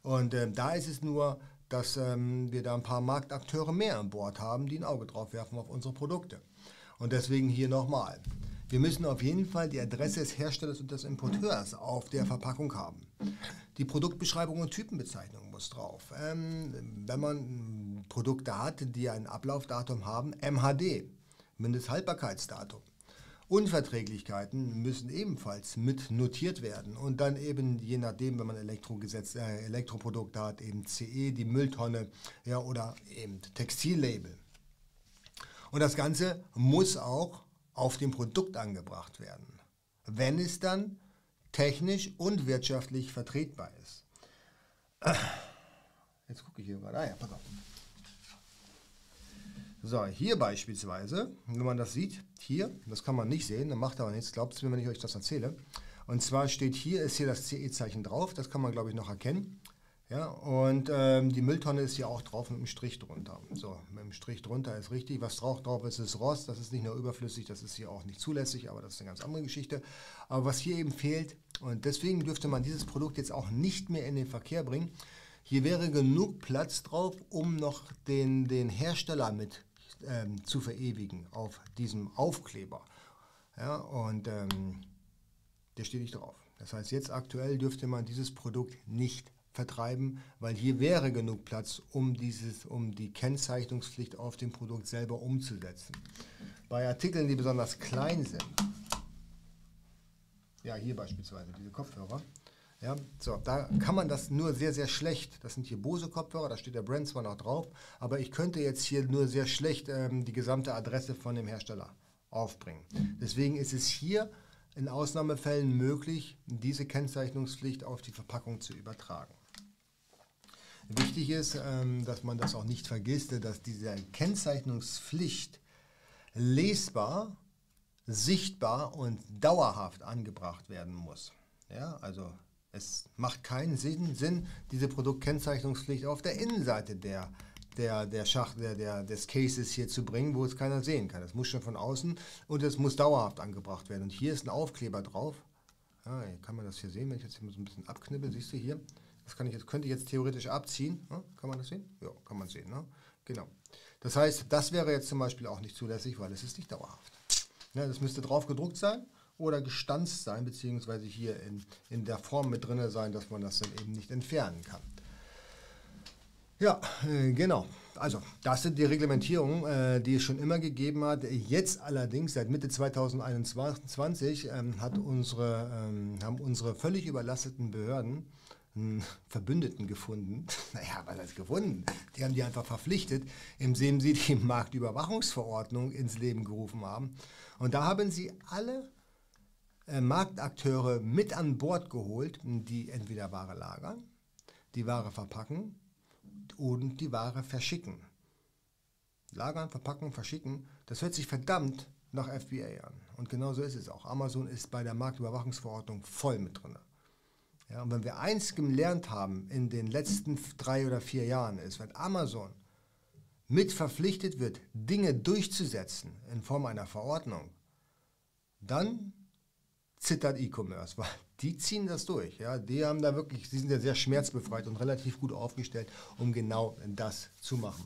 Und äh, da ist es nur dass ähm, wir da ein paar Marktakteure mehr an Bord haben, die ein Auge drauf werfen auf unsere Produkte. Und deswegen hier nochmal. Wir müssen auf jeden Fall die Adresse des Herstellers und des Importeurs auf der Verpackung haben. Die Produktbeschreibung und Typenbezeichnung muss drauf. Ähm, wenn man Produkte hat, die ein Ablaufdatum haben, MHD, Mindesthaltbarkeitsdatum. Unverträglichkeiten müssen ebenfalls mit notiert werden und dann eben je nachdem, wenn man Elektrogesetz, äh, Elektroprodukte hat, eben CE, die Mülltonne ja, oder eben Textillabel. Und das Ganze muss auch auf dem Produkt angebracht werden, wenn es dann technisch und wirtschaftlich vertretbar ist. Jetzt gucke ich hier gerade. Ah ja, pass auf. So, hier beispielsweise, wenn man das sieht, hier, das kann man nicht sehen, dann macht aber nichts, glaubt es mir, wenn ich euch das erzähle. Und zwar steht hier, ist hier das CE-Zeichen drauf, das kann man glaube ich noch erkennen. Ja, und ähm, die Mülltonne ist hier auch drauf mit einem Strich drunter. So, mit dem Strich drunter ist richtig. Was drauf drauf ist, ist Rost. Das ist nicht nur überflüssig, das ist hier auch nicht zulässig, aber das ist eine ganz andere Geschichte. Aber was hier eben fehlt, und deswegen dürfte man dieses Produkt jetzt auch nicht mehr in den Verkehr bringen, hier wäre genug Platz drauf, um noch den, den Hersteller mit ähm, zu verewigen auf diesem Aufkleber. Ja, und ähm, der steht nicht drauf. Das heißt, jetzt aktuell dürfte man dieses Produkt nicht vertreiben, weil hier wäre genug Platz, um, dieses, um die Kennzeichnungspflicht auf dem Produkt selber umzusetzen. Bei Artikeln, die besonders klein sind, ja hier beispielsweise diese Kopfhörer, ja, so, da kann man das nur sehr, sehr schlecht. Das sind hier Bose-Kopfhörer, da steht der Brand zwar noch drauf, aber ich könnte jetzt hier nur sehr schlecht ähm, die gesamte Adresse von dem Hersteller aufbringen. Deswegen ist es hier in Ausnahmefällen möglich, diese Kennzeichnungspflicht auf die Verpackung zu übertragen. Wichtig ist, ähm, dass man das auch nicht vergisst, dass diese Kennzeichnungspflicht lesbar, sichtbar und dauerhaft angebracht werden muss. Ja, also es macht keinen Sinn, Sinn, diese Produktkennzeichnungspflicht auf der Innenseite der, der, der Schacht, der, der, des Cases hier zu bringen, wo es keiner sehen kann. Das muss schon von außen und es muss dauerhaft angebracht werden. Und hier ist ein Aufkleber drauf. Ja, kann man das hier sehen, wenn ich jetzt hier so ein bisschen abknibbel, siehst du hier? Das kann ich jetzt, könnte ich jetzt theoretisch abziehen. Ne? Kann man das sehen? Ja, kann man sehen. Ne? Genau. Das heißt, das wäre jetzt zum Beispiel auch nicht zulässig, weil es ist nicht dauerhaft. Ja, das müsste drauf gedruckt sein oder gestanzt sein, beziehungsweise hier in, in der Form mit drin sein, dass man das dann eben nicht entfernen kann. Ja, äh, genau. Also, das sind die Reglementierungen, äh, die es schon immer gegeben hat. Jetzt allerdings, seit Mitte 2021, ähm, hat unsere, ähm, haben unsere völlig überlasteten Behörden einen Verbündeten gefunden. Naja, was heißt gefunden? Die haben die einfach verpflichtet, indem sie die Marktüberwachungsverordnung ins Leben gerufen haben. Und da haben sie alle äh, Marktakteure mit an Bord geholt, die entweder Ware lagern, die Ware verpacken und die Ware verschicken. Lagern, verpacken, verschicken, das hört sich verdammt nach FBA an. Und genau so ist es auch. Amazon ist bei der Marktüberwachungsverordnung voll mit drin. Ja, und wenn wir eins gelernt haben in den letzten drei oder vier Jahren, ist, wenn Amazon mit verpflichtet wird, Dinge durchzusetzen in Form einer Verordnung, dann zittert E-Commerce, weil die ziehen das durch. Ja? Die haben da wirklich, die sind ja sehr schmerzbefreit und relativ gut aufgestellt, um genau das zu machen.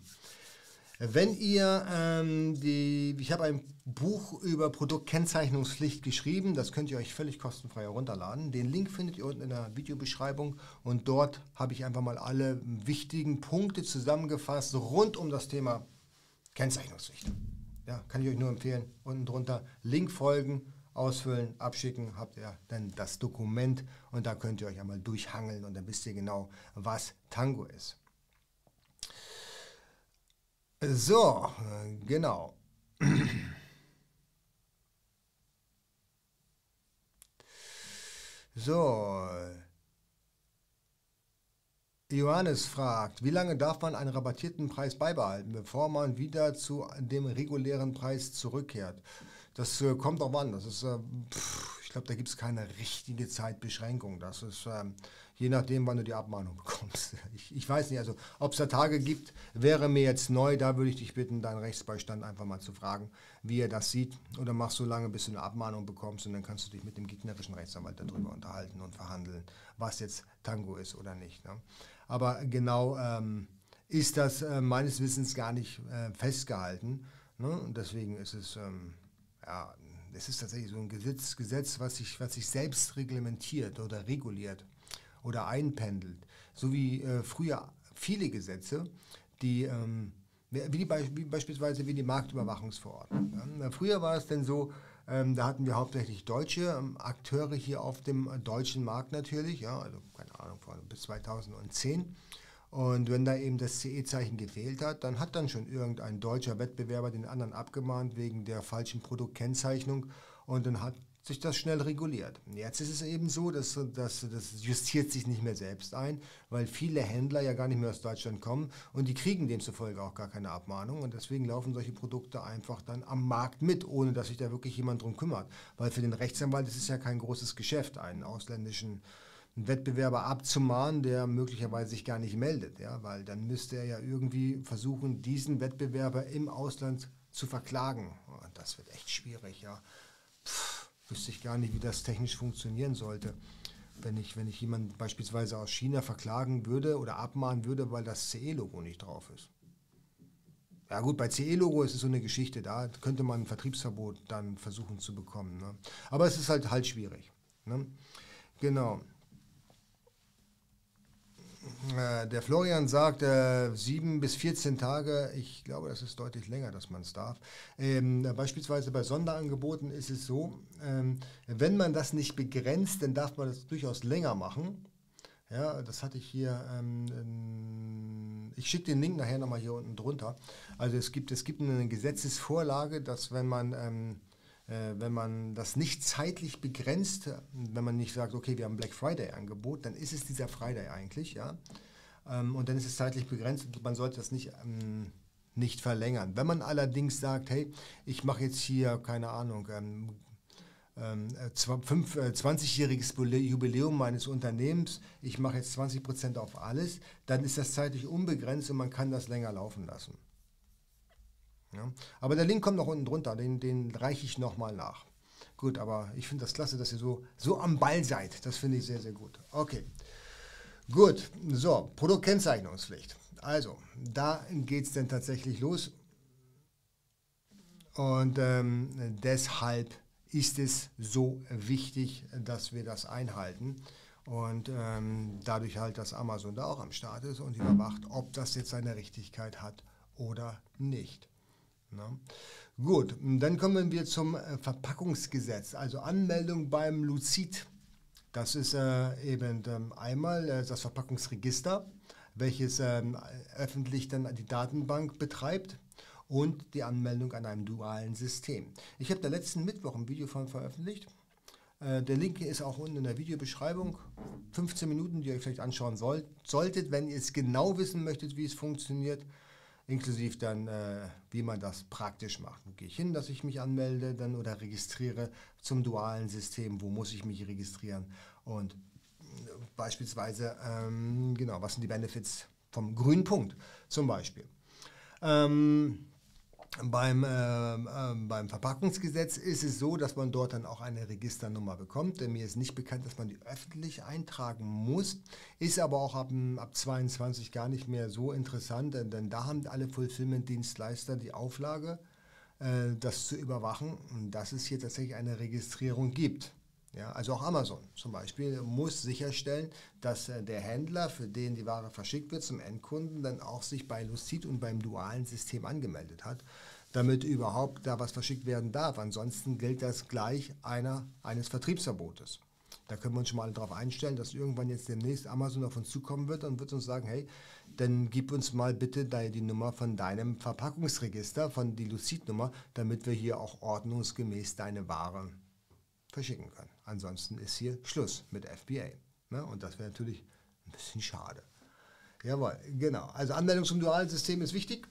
Wenn ihr ähm, die, ich habe ein Buch über Produktkennzeichnungspflicht geschrieben, das könnt ihr euch völlig kostenfrei herunterladen. Den Link findet ihr unten in der Videobeschreibung und dort habe ich einfach mal alle wichtigen Punkte zusammengefasst rund um das Thema Kennzeichnungspflicht. Ja, kann ich euch nur empfehlen. Unten drunter Link folgen, ausfüllen, abschicken, habt ihr dann das Dokument und da könnt ihr euch einmal durchhangeln und dann wisst ihr genau, was Tango ist. So, genau. So. Johannes fragt, wie lange darf man einen rabattierten Preis beibehalten, bevor man wieder zu dem regulären Preis zurückkehrt? Das äh, kommt auch an. Das ist, äh, pff, ich glaube, da gibt es keine richtige Zeitbeschränkung. Das ist äh, je nachdem, wann du die Abmahnung bekommst. Ich, ich weiß nicht, also ob es da Tage gibt, wäre mir jetzt neu. Da würde ich dich bitten, deinen Rechtsbeistand einfach mal zu fragen, wie er das sieht. Oder mach so lange, bis du eine Abmahnung bekommst und dann kannst du dich mit dem gegnerischen Rechtsanwalt darüber unterhalten und verhandeln, was jetzt Tango ist oder nicht. Ne? Aber genau ähm, ist das äh, meines Wissens gar nicht äh, festgehalten. Ne? Und deswegen ist es, ähm, ja, es ist tatsächlich so ein Gesetz, Gesetz was, sich, was sich selbst reglementiert oder reguliert oder einpendelt. So wie äh, früher viele Gesetze, die, ähm, wie, die wie beispielsweise wie die Marktüberwachungsverordnung. Ja. Früher war es denn so, ähm, da hatten wir hauptsächlich deutsche ähm, Akteure hier auf dem deutschen Markt natürlich, ja, also keine Ahnung, von, bis 2010. Und wenn da eben das CE-Zeichen gefehlt hat, dann hat dann schon irgendein deutscher Wettbewerber den anderen abgemahnt wegen der falschen Produktkennzeichnung und dann hat sich das schnell reguliert. Jetzt ist es eben so, dass, dass das justiert sich nicht mehr selbst ein, weil viele Händler ja gar nicht mehr aus Deutschland kommen und die kriegen demzufolge auch gar keine Abmahnung und deswegen laufen solche Produkte einfach dann am Markt mit, ohne dass sich da wirklich jemand drum kümmert. Weil für den Rechtsanwalt ist es ja kein großes Geschäft, einen ausländischen Wettbewerber abzumahnen, der möglicherweise sich gar nicht meldet, ja, weil dann müsste er ja irgendwie versuchen, diesen Wettbewerber im Ausland zu verklagen. Und das wird echt schwierig, ja. Pff wüsste ich gar nicht, wie das technisch funktionieren sollte. Wenn ich, wenn ich jemanden beispielsweise aus China verklagen würde oder abmahnen würde, weil das CE-Logo nicht drauf ist. Ja gut, bei CE-Logo ist es so eine Geschichte, da könnte man ein Vertriebsverbot dann versuchen zu bekommen. Ne? Aber es ist halt halt schwierig. Ne? Genau. Äh, der Florian sagt äh, 7 bis 14 Tage. Ich glaube, das ist deutlich länger, dass man es darf. Ähm, beispielsweise bei Sonderangeboten ist es so, ähm, wenn man das nicht begrenzt, dann darf man das durchaus länger machen. Ja, das hatte ich hier. Ähm, ich schicke den Link nachher nochmal hier unten drunter. Also es gibt, es gibt eine Gesetzesvorlage, dass wenn man ähm, äh, wenn man das nicht zeitlich begrenzt, wenn man nicht sagt, okay, wir haben Black Friday Angebot, dann ist es dieser Friday eigentlich, ja. Ähm, und dann ist es zeitlich begrenzt und man sollte das nicht, ähm, nicht verlängern. Wenn man allerdings sagt, hey, ich mache jetzt hier, keine Ahnung, ähm, 20-jähriges äh, Jubiläum meines Unternehmens, ich mache jetzt 20% auf alles, dann ist das zeitlich unbegrenzt und man kann das länger laufen lassen. Ja. Aber der Link kommt noch unten drunter, den, den reiche ich nochmal nach. Gut, aber ich finde das klasse, dass ihr so, so am Ball seid. Das finde ich sehr, sehr gut. Okay. Gut, so, Produktkennzeichnungspflicht. Also, da geht es dann tatsächlich los. Und ähm, deshalb ist es so wichtig, dass wir das einhalten. Und ähm, dadurch halt, dass Amazon da auch am Start ist und überwacht, ob das jetzt seine Richtigkeit hat oder nicht. Na? Gut, dann kommen wir zum äh, Verpackungsgesetz, also Anmeldung beim Luzid. Das ist äh, eben ähm, einmal äh, das Verpackungsregister, welches ähm, öffentlich dann die Datenbank betreibt und die Anmeldung an einem dualen System. Ich habe da letzten Mittwoch ein Video von veröffentlicht. Äh, der Link ist auch unten in der Videobeschreibung. 15 Minuten, die ihr euch vielleicht anschauen sollt, solltet, wenn ihr es genau wissen möchtet, wie es funktioniert inklusive dann, äh, wie man das praktisch macht. Wo gehe ich hin, dass ich mich anmelde dann oder registriere zum dualen System, wo muss ich mich registrieren und äh, beispielsweise, ähm, genau, was sind die Benefits vom grünen Punkt zum Beispiel. Ähm, beim, äh, äh, beim Verpackungsgesetz ist es so, dass man dort dann auch eine Registernummer bekommt. Denn mir ist nicht bekannt, dass man die öffentlich eintragen muss. Ist aber auch ab, ab 22 gar nicht mehr so interessant, denn, denn da haben alle Fulfillment-Dienstleister die Auflage, äh, das zu überwachen, dass es hier tatsächlich eine Registrierung gibt. Ja, also auch Amazon zum Beispiel muss sicherstellen, dass äh, der Händler, für den die Ware verschickt wird zum Endkunden, dann auch sich bei Lucid und beim dualen System angemeldet hat, damit überhaupt da was verschickt werden darf. Ansonsten gilt das gleich einer, eines Vertriebsverbotes. Da können wir uns schon mal darauf einstellen, dass irgendwann jetzt demnächst Amazon auf uns zukommen wird und wird uns sagen, hey, dann gib uns mal bitte die Nummer von deinem Verpackungsregister, von die Lucid-Nummer, damit wir hier auch ordnungsgemäß deine Ware verschicken können. Ansonsten ist hier Schluss mit FBA. Ne? Und das wäre natürlich ein bisschen schade. Jawohl, genau. Also Anmeldung zum dualen System ist wichtig.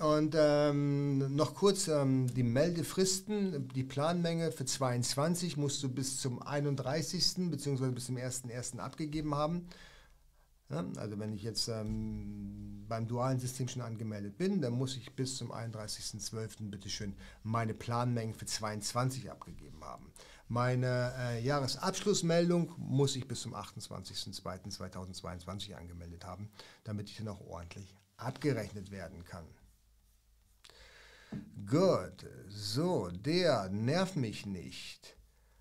Und ähm, noch kurz ähm, die Meldefristen, die Planmenge für 22 musst du bis zum 31. bzw. bis zum 1.1. abgegeben haben. Ja, also wenn ich jetzt ähm, beim dualen System schon angemeldet bin, dann muss ich bis zum 31.12. bitte schön meine Planmengen für 22 abgegeben haben. Meine äh, Jahresabschlussmeldung muss ich bis zum 28.02.2022 angemeldet haben, damit ich dann auch ordentlich abgerechnet werden kann. Gut, so, der nervt mich nicht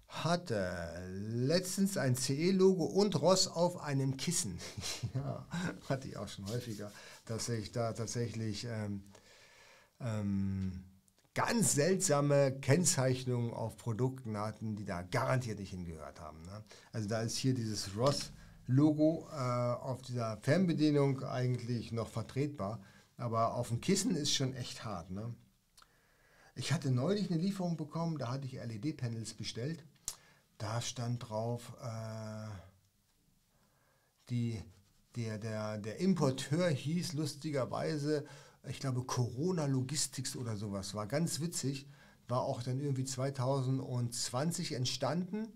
hatte letztens ein CE-Logo und Ross auf einem Kissen. ja, hatte ich auch schon häufiger, dass ich da tatsächlich ähm, ähm, ganz seltsame Kennzeichnungen auf Produkten hatten, die da garantiert nicht hingehört haben. Ne? Also da ist hier dieses Ross-Logo äh, auf dieser Fernbedienung eigentlich noch vertretbar, aber auf dem Kissen ist schon echt hart. Ne? Ich hatte neulich eine Lieferung bekommen, da hatte ich LED-Panels bestellt. Da stand drauf, äh, die, der, der, der Importeur hieß lustigerweise ich glaube, Corona Logistics oder sowas. War ganz witzig. War auch dann irgendwie 2020 entstanden.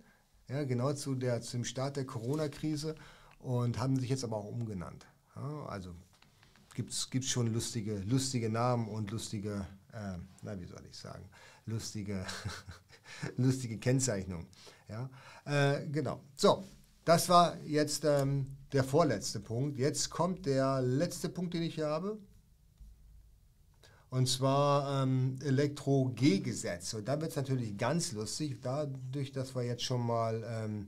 Ja, genau zu der, zum Start der Corona-Krise und haben sich jetzt aber auch umgenannt. Ja, also gibt es schon lustige, lustige Namen und lustige, äh, na wie soll ich sagen, lustige, lustige Kennzeichnungen. Ja, äh, genau. So, das war jetzt ähm, der vorletzte Punkt. Jetzt kommt der letzte Punkt, den ich hier habe. Und zwar ähm, Elektro-G-Gesetz. Und da wird es natürlich ganz lustig, dadurch, dass wir jetzt schon mal ähm,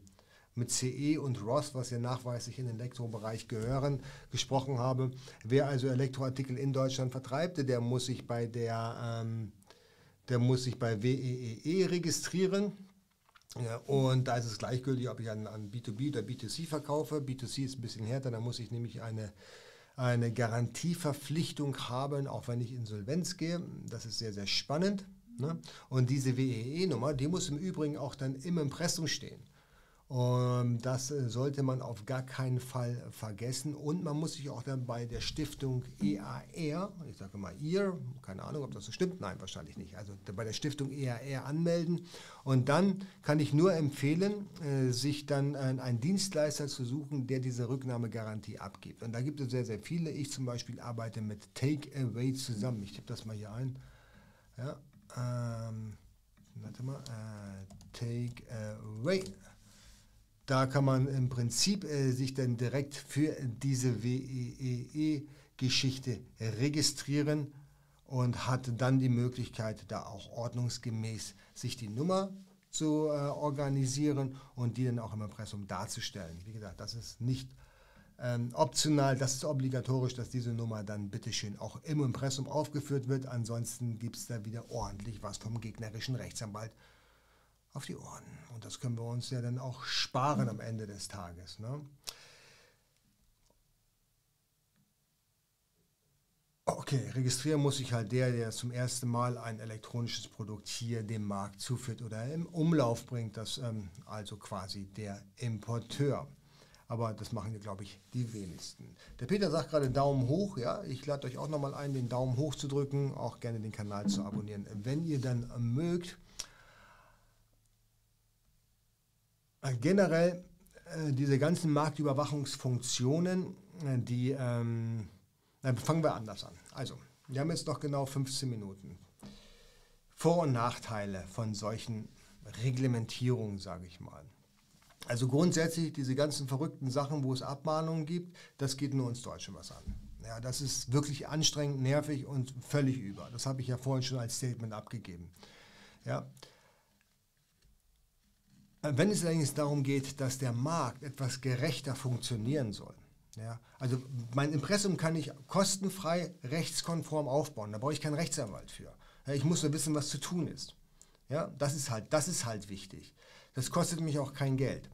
mit CE und ROS, was ja nachweislich in den Elektrobereich gehören, gesprochen habe. Wer also Elektroartikel in Deutschland vertreibt, der muss sich bei der ähm, der muss sich bei WEEE e registrieren. Ja, und da ist es gleichgültig, ob ich an, an B2B oder B2C verkaufe. B2C ist ein bisschen härter, da muss ich nämlich eine, eine Garantieverpflichtung haben, auch wenn ich Insolvenz gehe. Das ist sehr, sehr spannend. Ne? Und diese WEE-Nummer, die muss im Übrigen auch dann im Impressum stehen. Und das äh, sollte man auf gar keinen Fall vergessen. Und man muss sich auch dann bei der Stiftung EAR, ich sage mal IR, keine Ahnung, ob das so stimmt, nein, wahrscheinlich nicht, also bei der Stiftung EAR anmelden. Und dann kann ich nur empfehlen, äh, sich dann einen Dienstleister zu suchen, der diese Rücknahmegarantie abgibt. Und da gibt es sehr, sehr viele. Ich zum Beispiel arbeite mit Takeaway zusammen. Ich tippe das mal hier ein. Ja, ähm, warte mal, äh, Takeaway. Da kann man im Prinzip äh, sich dann direkt für diese WEEE-Geschichte registrieren und hat dann die Möglichkeit, da auch ordnungsgemäß sich die Nummer zu äh, organisieren und die dann auch im Impressum darzustellen. Wie gesagt, das ist nicht ähm, optional, das ist obligatorisch, dass diese Nummer dann bitteschön auch im Impressum aufgeführt wird. Ansonsten gibt es da wieder ordentlich was vom gegnerischen Rechtsanwalt auf die Ohren. Und das können wir uns ja dann auch sparen am Ende des Tages. Ne? Okay, registrieren muss sich halt der, der zum ersten Mal ein elektronisches Produkt hier dem Markt zuführt oder im Umlauf bringt, das ähm, also quasi der Importeur. Aber das machen hier, glaube ich, die wenigsten. Der Peter sagt gerade Daumen hoch. Ja, ich lade euch auch nochmal ein, den Daumen hoch zu drücken, auch gerne den Kanal zu abonnieren, wenn ihr dann mögt. Generell äh, diese ganzen Marktüberwachungsfunktionen, äh, die, ähm, fangen wir anders an. Also, wir haben jetzt noch genau 15 Minuten. Vor- und Nachteile von solchen Reglementierungen, sage ich mal. Also grundsätzlich diese ganzen verrückten Sachen, wo es Abmahnungen gibt, das geht nur uns Deutschen was an. Ja, das ist wirklich anstrengend, nervig und völlig über. Das habe ich ja vorhin schon als Statement abgegeben. Ja, wenn es allerdings darum geht, dass der Markt etwas gerechter funktionieren soll, ja, also mein Impressum kann ich kostenfrei rechtskonform aufbauen, da brauche ich keinen Rechtsanwalt für. Ich muss nur wissen, was zu tun ist. Ja, das ist halt, das ist halt wichtig. Das kostet mich auch kein Geld.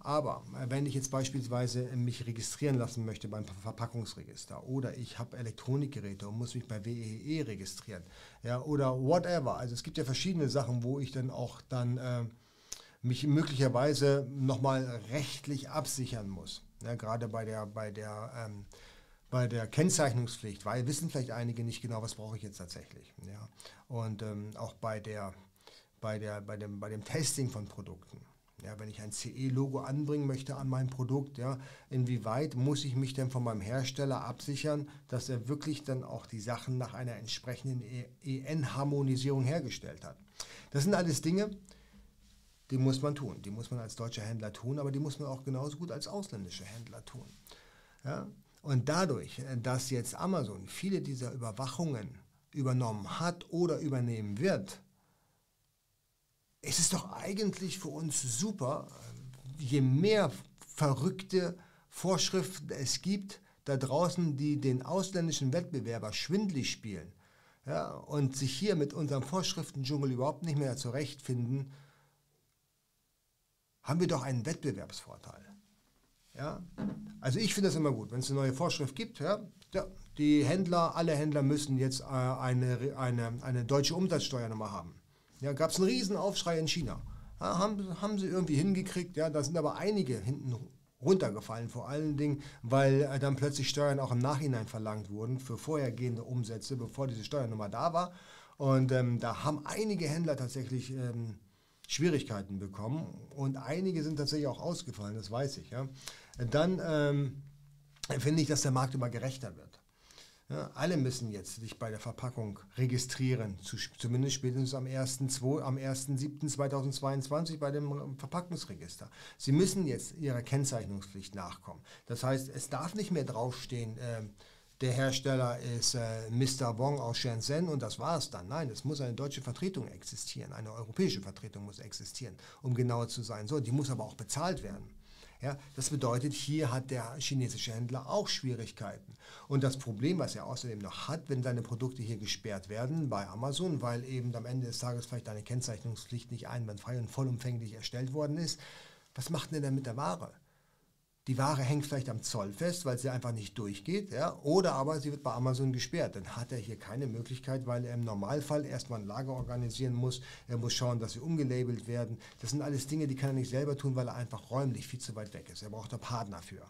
Aber äh, wenn ich jetzt beispielsweise mich registrieren lassen möchte beim Verpackungsregister oder ich habe Elektronikgeräte und muss mich bei WEE e registrieren ja, oder whatever, also es gibt ja verschiedene Sachen, wo ich dann auch dann äh, mich möglicherweise nochmal rechtlich absichern muss. Ja, gerade bei der, bei, der, ähm, bei der Kennzeichnungspflicht, weil wissen vielleicht einige nicht genau, was brauche ich jetzt tatsächlich. Ja. Und ähm, auch bei, der, bei, der, bei, dem, bei dem Testing von Produkten. Ja, wenn ich ein CE-Logo anbringen möchte an mein Produkt, ja, inwieweit muss ich mich denn von meinem Hersteller absichern, dass er wirklich dann auch die Sachen nach einer entsprechenden EN-Harmonisierung hergestellt hat. Das sind alles Dinge, die muss man tun. Die muss man als deutscher Händler tun, aber die muss man auch genauso gut als ausländischer Händler tun. Ja? Und dadurch, äh, dass jetzt Amazon viele dieser Überwachungen übernommen hat oder übernehmen wird, ist es doch eigentlich für uns super, äh, je mehr verrückte Vorschriften es gibt da draußen, die den ausländischen Wettbewerber schwindlig spielen ja, und sich hier mit unserem Vorschriftendschungel überhaupt nicht mehr zurechtfinden, haben wir doch einen Wettbewerbsvorteil. Ja? Also ich finde das immer gut, wenn es eine neue Vorschrift gibt. Ja, die Händler, alle Händler müssen jetzt äh, eine, eine, eine deutsche Umsatzsteuernummer haben. Ja, Gab es einen riesen Aufschrei in China. Ja, haben, haben sie irgendwie hingekriegt. Ja, da sind aber einige hinten runtergefallen, vor allen Dingen, weil äh, dann plötzlich Steuern auch im Nachhinein verlangt wurden für vorhergehende Umsätze, bevor diese Steuernummer da war. Und ähm, da haben einige Händler tatsächlich ähm, Schwierigkeiten bekommen und einige sind tatsächlich auch ausgefallen, das weiß ich. Ja. Dann ähm, finde ich, dass der Markt immer gerechter wird. Ja, alle müssen jetzt sich bei der Verpackung registrieren, zu, zumindest spätestens am 1.7.2022 bei dem Verpackungsregister. Sie müssen jetzt ihrer Kennzeichnungspflicht nachkommen. Das heißt, es darf nicht mehr draufstehen, äh, der Hersteller ist äh, Mr. Wong aus Shenzhen und das war es dann. Nein, es muss eine deutsche Vertretung existieren, eine europäische Vertretung muss existieren, um genauer zu sein. So, die muss aber auch bezahlt werden. Ja, das bedeutet, hier hat der chinesische Händler auch Schwierigkeiten. Und das Problem, was er außerdem noch hat, wenn deine Produkte hier gesperrt werden bei Amazon, weil eben am Ende des Tages vielleicht deine Kennzeichnungspflicht nicht einwandfrei und vollumfänglich erstellt worden ist, was macht denn der mit der Ware? Die Ware hängt vielleicht am Zoll fest, weil sie einfach nicht durchgeht, ja? oder aber sie wird bei Amazon gesperrt. Dann hat er hier keine Möglichkeit, weil er im Normalfall erstmal ein Lager organisieren muss. Er muss schauen, dass sie umgelabelt werden. Das sind alles Dinge, die kann er nicht selber tun, weil er einfach räumlich viel zu weit weg ist. Er braucht da Partner für.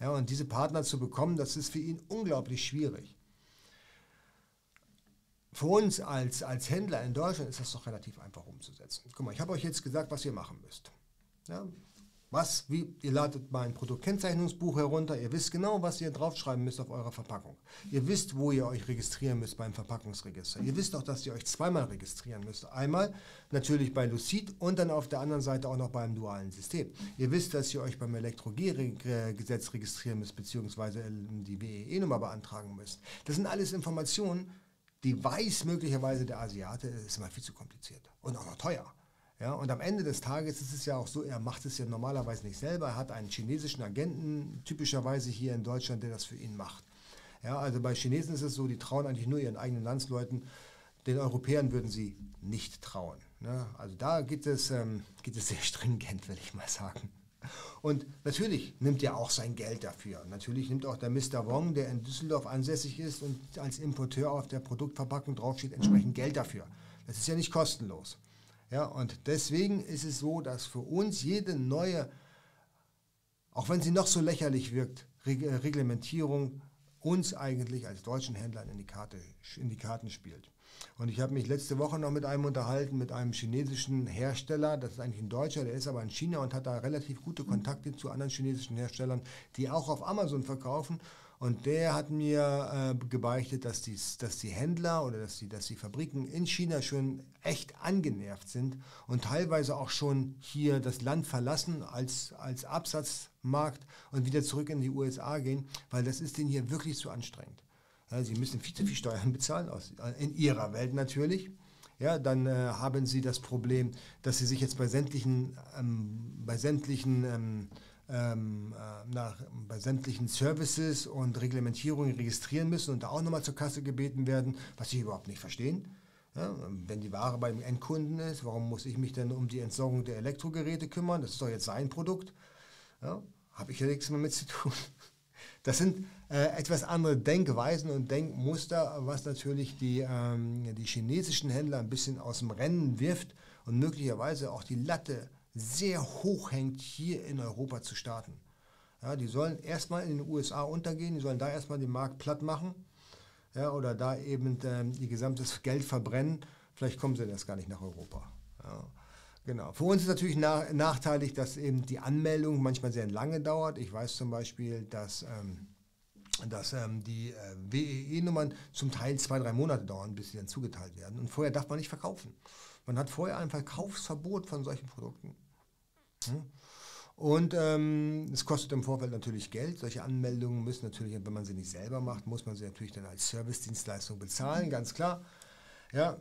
Ja, und diese Partner zu bekommen, das ist für ihn unglaublich schwierig. Für uns als, als Händler in Deutschland ist das doch relativ einfach umzusetzen. Guck mal, ich habe euch jetzt gesagt, was ihr machen müsst. Ja, was, wie, ihr ladet mein Produktkennzeichnungsbuch herunter, ihr wisst genau, was ihr draufschreiben müsst auf eurer Verpackung. Ihr wisst, wo ihr euch registrieren müsst beim Verpackungsregister. Ihr wisst auch, dass ihr euch zweimal registrieren müsst. Einmal natürlich bei Lucid und dann auf der anderen Seite auch noch beim dualen System. Ihr wisst, dass ihr euch beim Elektro-G-Gesetz registrieren müsst, beziehungsweise die WEE-Nummer beantragen müsst. Das sind alles Informationen, die weiß möglicherweise der Asiate, ist immer viel zu kompliziert und auch noch teuer. Ja, und am Ende des Tages ist es ja auch so, er macht es ja normalerweise nicht selber. Er hat einen chinesischen Agenten, typischerweise hier in Deutschland, der das für ihn macht. Ja, also bei Chinesen ist es so, die trauen eigentlich nur ihren eigenen Landsleuten. Den Europäern würden sie nicht trauen. Ne? Also da geht es, ähm, geht es sehr stringent, will ich mal sagen. Und natürlich nimmt er auch sein Geld dafür. Natürlich nimmt auch der Mr. Wong, der in Düsseldorf ansässig ist und als Importeur auf der Produktverpackung draufsteht, entsprechend Geld dafür. Das ist ja nicht kostenlos. Ja, und deswegen ist es so, dass für uns jede neue, auch wenn sie noch so lächerlich wirkt, Reglementierung uns eigentlich als deutschen Händlern in die, Karte, in die Karten spielt. Und ich habe mich letzte Woche noch mit einem unterhalten, mit einem chinesischen Hersteller, das ist eigentlich ein Deutscher, der ist aber in China und hat da relativ gute Kontakte zu anderen chinesischen Herstellern, die auch auf Amazon verkaufen. Und der hat mir äh, gebeichtet, dass die, dass die Händler oder dass die, dass die Fabriken in China schon echt angenervt sind und teilweise auch schon hier das Land verlassen als, als Absatzmarkt und wieder zurück in die USA gehen, weil das ist denen hier wirklich zu anstrengend. Ja, sie müssen viel zu viel Steuern bezahlen, aus, in ihrer Welt natürlich. Ja, dann äh, haben sie das Problem, dass sie sich jetzt bei sämtlichen, ähm, bei sämtlichen ähm, ähm, äh, nach, bei sämtlichen Services und Reglementierungen registrieren müssen und da auch nochmal zur Kasse gebeten werden, was sie überhaupt nicht verstehen. Ja, wenn die Ware beim Endkunden ist, warum muss ich mich denn um die Entsorgung der Elektrogeräte kümmern? Das ist doch jetzt sein Produkt. Ja, Habe ich ja nichts mehr mit zu tun. Das sind äh, etwas andere Denkweisen und Denkmuster, was natürlich die, ähm, die chinesischen Händler ein bisschen aus dem Rennen wirft und möglicherweise auch die Latte sehr hoch hängt, hier in Europa zu starten. Ja, die sollen erstmal in den USA untergehen, die sollen da erstmal den Markt platt machen ja, oder da eben ähm, ihr gesamtes Geld verbrennen. Vielleicht kommen sie erst gar nicht nach Europa. Ja, genau. Für uns ist natürlich nach, nachteilig, dass eben die Anmeldung manchmal sehr lange dauert. Ich weiß zum Beispiel, dass, ähm, dass ähm, die äh, WEE-Nummern zum Teil zwei, drei Monate dauern, bis sie dann zugeteilt werden. Und vorher darf man nicht verkaufen. Man hat vorher ein Verkaufsverbot von solchen Produkten. Hm? Und ähm, es kostet im Vorfeld natürlich Geld. Solche Anmeldungen müssen natürlich, wenn man sie nicht selber macht, muss man sie natürlich dann als Servicedienstleistung bezahlen, ganz klar. Ja,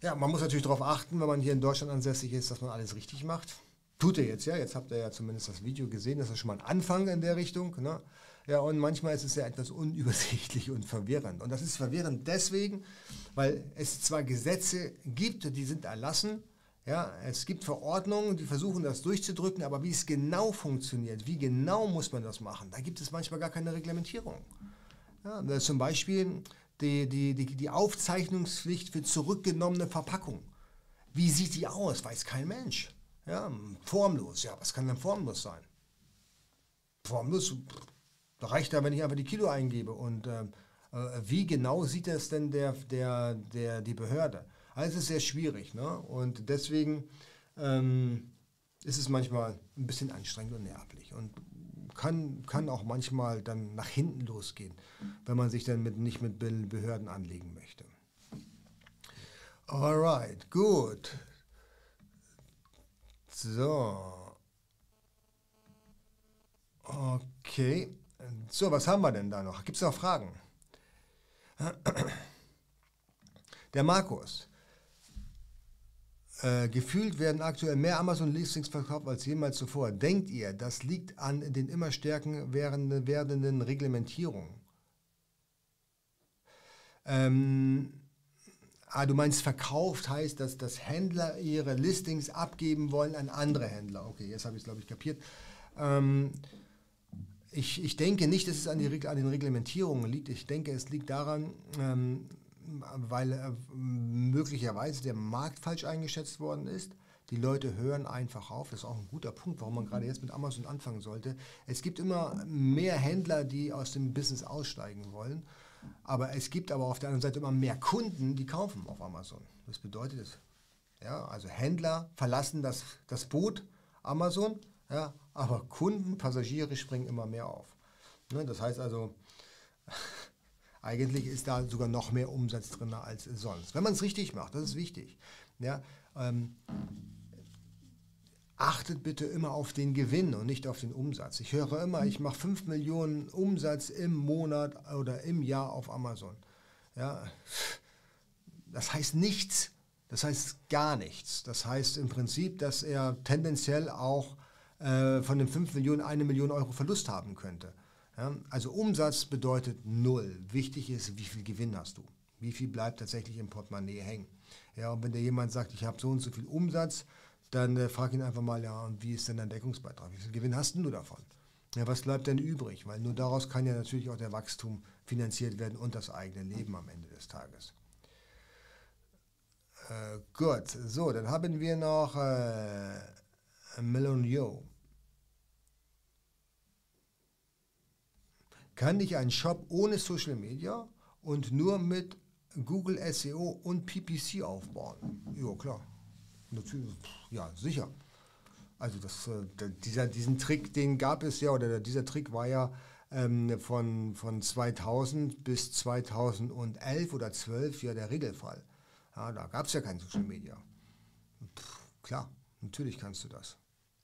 ja man muss natürlich darauf achten, wenn man hier in Deutschland ansässig ist, dass man alles richtig macht. Tut er jetzt, ja. Jetzt habt ihr ja zumindest das Video gesehen. Das ist schon mal ein Anfang in der Richtung. Ne? Ja, und manchmal ist es ja etwas unübersichtlich und verwirrend. Und das ist verwirrend deswegen, weil es zwar Gesetze gibt, die sind erlassen, ja, es gibt Verordnungen, die versuchen das durchzudrücken, aber wie es genau funktioniert, wie genau muss man das machen, da gibt es manchmal gar keine Reglementierung. Ja, zum Beispiel die, die, die, die Aufzeichnungspflicht für zurückgenommene Verpackung. Wie sieht die aus? Weiß kein Mensch. Ja, formlos, ja, was kann denn formlos sein? Formlos, da reicht ja, wenn ich einfach die Kilo eingebe. Und äh, äh wie genau sieht das denn der, der, der, die Behörde? Also es ist sehr schwierig. Ne? Und deswegen ähm, ist es manchmal ein bisschen anstrengend und nervlich. Und kann, kann auch manchmal dann nach hinten losgehen, wenn man sich dann mit, nicht mit Behörden anlegen möchte. Alright, gut. So. Okay. So, was haben wir denn da noch? Gibt es noch Fragen? Der Markus. Äh, gefühlt werden aktuell mehr Amazon-Listings verkauft als jemals zuvor. Denkt ihr, das liegt an den immer stärker werdenden Reglementierungen? Ähm, ah, du meinst verkauft heißt, dass, dass Händler ihre Listings abgeben wollen an andere Händler. Okay, jetzt habe ich es, glaube ich, kapiert. Ähm, ich, ich denke nicht, dass es an, die, an den Reglementierungen liegt. Ich denke, es liegt daran, ähm, weil äh, möglicherweise der Markt falsch eingeschätzt worden ist. Die Leute hören einfach auf. Das ist auch ein guter Punkt, warum man gerade jetzt mit Amazon anfangen sollte. Es gibt immer mehr Händler, die aus dem Business aussteigen wollen. Aber es gibt aber auf der anderen Seite immer mehr Kunden, die kaufen auf Amazon. Das bedeutet es. Ja, also Händler verlassen das, das Boot Amazon, ja, aber Kunden, Passagiere springen immer mehr auf. Ne, das heißt also, eigentlich ist da sogar noch mehr Umsatz drin als sonst. Wenn man es richtig macht, das ist wichtig. Ja, ähm, achtet bitte immer auf den Gewinn und nicht auf den Umsatz. Ich höre immer, ich mache 5 Millionen Umsatz im Monat oder im Jahr auf Amazon. Ja, das heißt nichts. Das heißt gar nichts. Das heißt im Prinzip, dass er tendenziell auch äh, von den 5 Millionen eine Million Euro Verlust haben könnte. Ja, also Umsatz bedeutet null. Wichtig ist, wie viel Gewinn hast du? Wie viel bleibt tatsächlich im Portemonnaie hängen? Ja, und wenn dir jemand sagt, ich habe so und so viel Umsatz, dann äh, frag ihn einfach mal, ja, und wie ist denn dein Deckungsbeitrag? Wie viel Gewinn hast du davon? Ja, was bleibt denn übrig? Weil nur daraus kann ja natürlich auch der Wachstum finanziert werden und das eigene Leben am Ende des Tages. Äh, gut, so, dann haben wir noch äh, Melon kann ich einen Shop ohne Social Media und nur mit Google SEO und PPC aufbauen? Ja, klar. Natürlich, ja, sicher. Also das, äh, dieser, diesen Trick, den gab es ja, oder dieser Trick war ja ähm, von, von 2000 bis 2011 oder 12 ja der Regelfall. Ja, da gab es ja kein Social Media. Pff, klar, natürlich kannst du das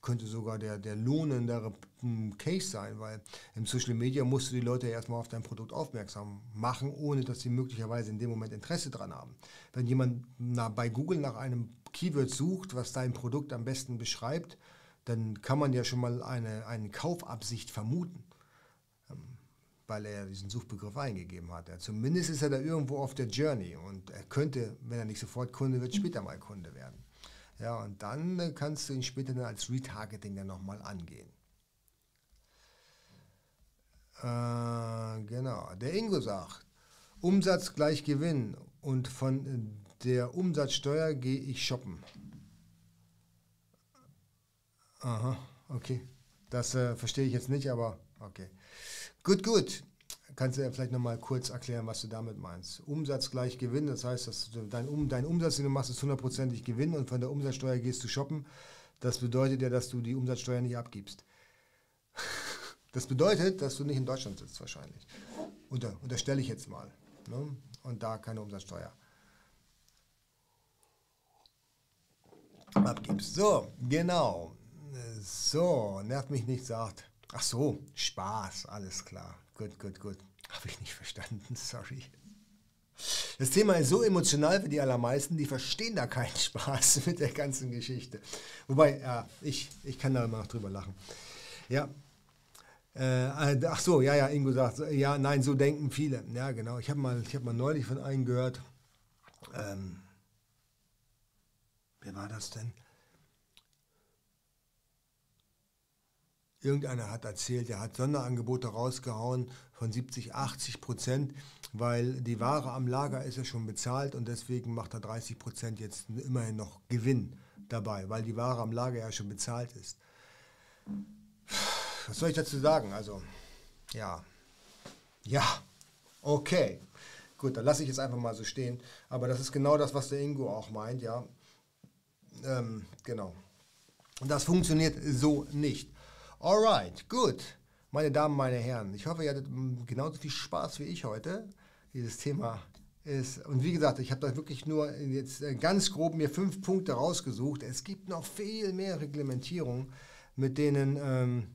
könnte sogar der, der lohnendere hm, Case sein, weil im Social Media musst du die Leute erstmal auf dein Produkt aufmerksam machen, ohne dass sie möglicherweise in dem Moment Interesse dran haben. Wenn jemand na, bei Google nach einem Keyword sucht, was dein Produkt am besten beschreibt, dann kann man ja schon mal eine, eine Kaufabsicht vermuten, ähm, weil er diesen Suchbegriff eingegeben hat. Zumindest ist er da irgendwo auf der Journey und er könnte, wenn er nicht sofort Kunde wird, später mal Kunde werden. Ja, und dann äh, kannst du ihn später dann als Retargeting dann nochmal angehen. Äh, genau. Der Ingo sagt, Umsatz gleich Gewinn und von der Umsatzsteuer gehe ich shoppen. Aha, okay. Das äh, verstehe ich jetzt nicht, aber okay. Gut, gut. Kannst du ja vielleicht nochmal kurz erklären, was du damit meinst? Umsatz gleich Gewinn, das heißt, dass dein, um, dein Umsatz, den du machst, ist hundertprozentig Gewinn und von der Umsatzsteuer gehst du shoppen. Das bedeutet ja, dass du die Umsatzsteuer nicht abgibst. Das bedeutet, dass du nicht in Deutschland sitzt wahrscheinlich. Unter, unterstelle ich jetzt mal. Ne? Und da keine Umsatzsteuer abgibst. So, genau. So, nervt mich nicht, sagt. Ach so, Spaß, alles klar. Gut, gut, gut. Habe ich nicht verstanden, sorry. Das Thema ist so emotional für die allermeisten, die verstehen da keinen Spaß mit der ganzen Geschichte. Wobei, ja, ich, ich kann da immer noch drüber lachen. Ja. Äh, ach so, ja, ja, Ingo sagt, ja, nein, so denken viele. Ja, genau. Ich habe mal, hab mal neulich von einem gehört. Ähm, wer war das denn? Irgendeiner hat erzählt, er hat Sonderangebote rausgehauen von 70, 80 Prozent, weil die Ware am Lager ist ja schon bezahlt und deswegen macht er 30 Prozent jetzt immerhin noch Gewinn dabei, weil die Ware am Lager ja schon bezahlt ist. Was soll ich dazu sagen? Also, ja. Ja, okay. Gut, dann lasse ich es einfach mal so stehen. Aber das ist genau das, was der Ingo auch meint, ja. Ähm, genau. Das funktioniert so nicht. Alright, gut. Meine Damen, meine Herren, ich hoffe, ihr hattet genauso viel Spaß wie ich heute. Dieses Thema ist, und wie gesagt, ich habe da wirklich nur jetzt ganz grob mir fünf Punkte rausgesucht. Es gibt noch viel mehr Reglementierungen, mit denen ähm,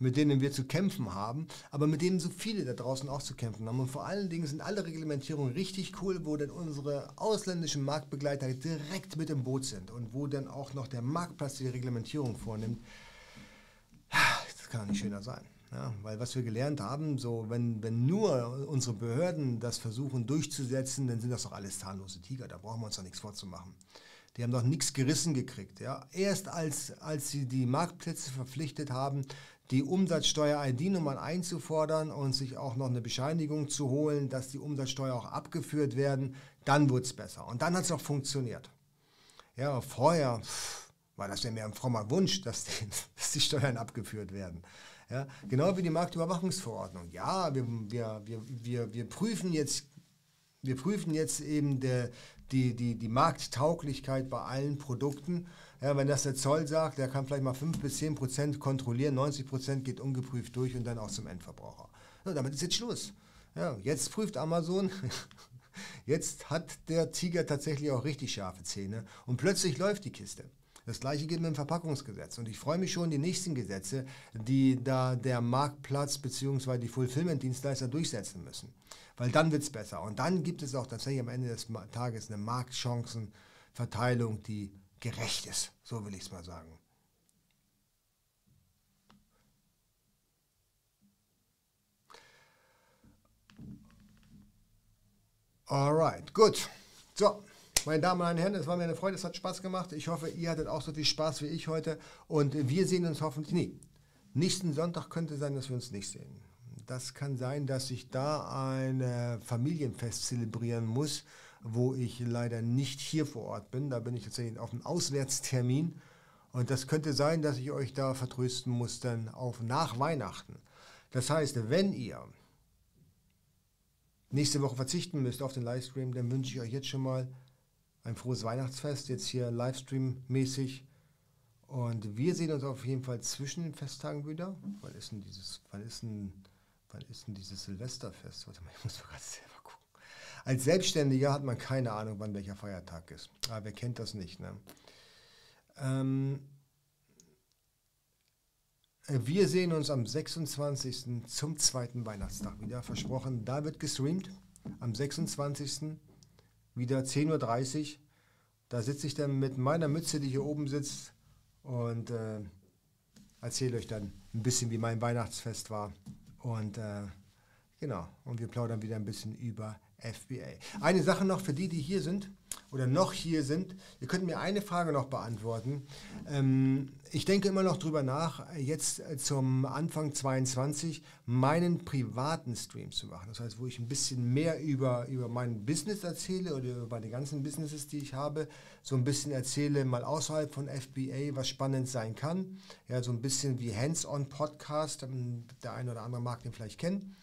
mit denen wir zu kämpfen haben, aber mit denen so viele da draußen auch zu kämpfen haben. Und vor allen Dingen sind alle Reglementierungen richtig cool, wo dann unsere ausländischen Marktbegleiter direkt mit im Boot sind und wo dann auch noch der Marktplatz die Reglementierung vornimmt. Kann doch nicht schöner sein. Ja, weil was wir gelernt haben, so wenn, wenn nur unsere Behörden das versuchen durchzusetzen, dann sind das doch alles zahnlose Tiger. Da brauchen wir uns doch nichts vorzumachen. Die haben doch nichts gerissen gekriegt. Ja. Erst als, als sie die Marktplätze verpflichtet haben, die Umsatzsteuer-ID-Nummern einzufordern und sich auch noch eine Bescheinigung zu holen, dass die Umsatzsteuer auch abgeführt werden, dann wird es besser. Und dann hat es auch funktioniert. Ja, vorher pff, war das ja mehr ein frommer Wunsch, dass die, dass die Steuern abgeführt werden. Ja, genau wie die Marktüberwachungsverordnung. Ja, wir, wir, wir, wir, wir, prüfen, jetzt, wir prüfen jetzt eben der, die, die, die Markttauglichkeit bei allen Produkten. Ja, wenn das der Zoll sagt, der kann vielleicht mal 5 bis 10 Prozent kontrollieren, 90 Prozent geht ungeprüft durch und dann auch zum Endverbraucher. So, damit ist jetzt Schluss. Ja, jetzt prüft Amazon, jetzt hat der Tiger tatsächlich auch richtig scharfe Zähne und plötzlich läuft die Kiste. Das gleiche gilt mit dem Verpackungsgesetz. Und ich freue mich schon die nächsten Gesetze, die da der Marktplatz bzw. die Fulfillment-Dienstleister durchsetzen müssen. Weil dann wird es besser. Und dann gibt es auch tatsächlich am Ende des Tages eine Marktchancenverteilung, die gerecht ist. So will ich es mal sagen. Alright, gut. So, meine Damen und Herren, es war mir eine Freude, es hat Spaß gemacht. Ich hoffe, ihr hattet auch so viel Spaß wie ich heute. Und wir sehen uns hoffentlich, nee, nächsten Sonntag könnte sein, dass wir uns nicht sehen. Das kann sein, dass ich da ein Familienfest zelebrieren muss, wo ich leider nicht hier vor Ort bin. Da bin ich tatsächlich auf einem Auswärtstermin. Und das könnte sein, dass ich euch da vertrösten muss, dann auf nach Weihnachten. Das heißt, wenn ihr nächste Woche verzichten müsst auf den Livestream, dann wünsche ich euch jetzt schon mal ein frohes Weihnachtsfest, jetzt hier Livestream-mäßig. Und wir sehen uns auf jeden Fall zwischen den Festtagen wieder. Wann ist denn dieses, wann ist denn, wann ist denn dieses Silvesterfest? Warte mal, ich muss mal gerade selber gucken. Als Selbstständiger hat man keine Ahnung, wann welcher Feiertag ist. Aber wer kennt das nicht, ne? Ähm, wir sehen uns am 26. zum zweiten Weihnachtstag wieder. Versprochen, da wird gestreamt. Am 26 wieder 10.30 Uhr. Da sitze ich dann mit meiner Mütze, die hier oben sitzt, und äh, erzähle euch dann ein bisschen, wie mein Weihnachtsfest war. Und äh, genau, und wir plaudern wieder ein bisschen über FBA. Eine Sache noch für die, die hier sind oder noch hier sind. Ihr könnt mir eine Frage noch beantworten. Ähm, ich denke immer noch drüber nach, jetzt äh, zum Anfang 22 meinen privaten Stream zu machen. Das heißt, wo ich ein bisschen mehr über, über mein Business erzähle oder über meine ganzen Businesses, die ich habe, so ein bisschen erzähle, mal außerhalb von FBA, was spannend sein kann. Ja, so ein bisschen wie Hands-on-Podcast. Ähm, der eine oder andere mag den vielleicht kennen.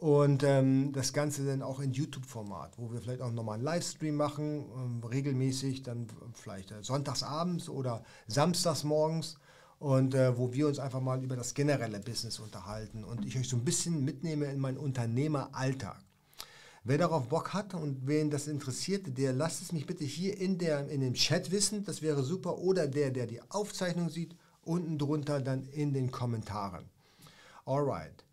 Und ähm, das Ganze dann auch in YouTube-Format, wo wir vielleicht auch nochmal einen Livestream machen, ähm, regelmäßig, dann vielleicht äh, sonntagsabends oder samstags morgens. Und äh, wo wir uns einfach mal über das generelle Business unterhalten und ich euch so ein bisschen mitnehme in meinen Unternehmeralltag. Wer darauf Bock hat und wen das interessiert, der lasst es mich bitte hier in, der, in dem Chat wissen, das wäre super, oder der, der die Aufzeichnung sieht, unten drunter dann in den Kommentaren. Alright,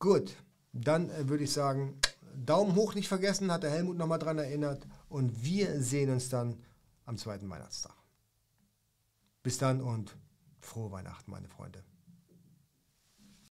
gut dann äh, würde ich sagen, Daumen hoch nicht vergessen, hat der Helmut nochmal dran erinnert. Und wir sehen uns dann am zweiten Weihnachtstag. Bis dann und frohe Weihnachten, meine Freunde.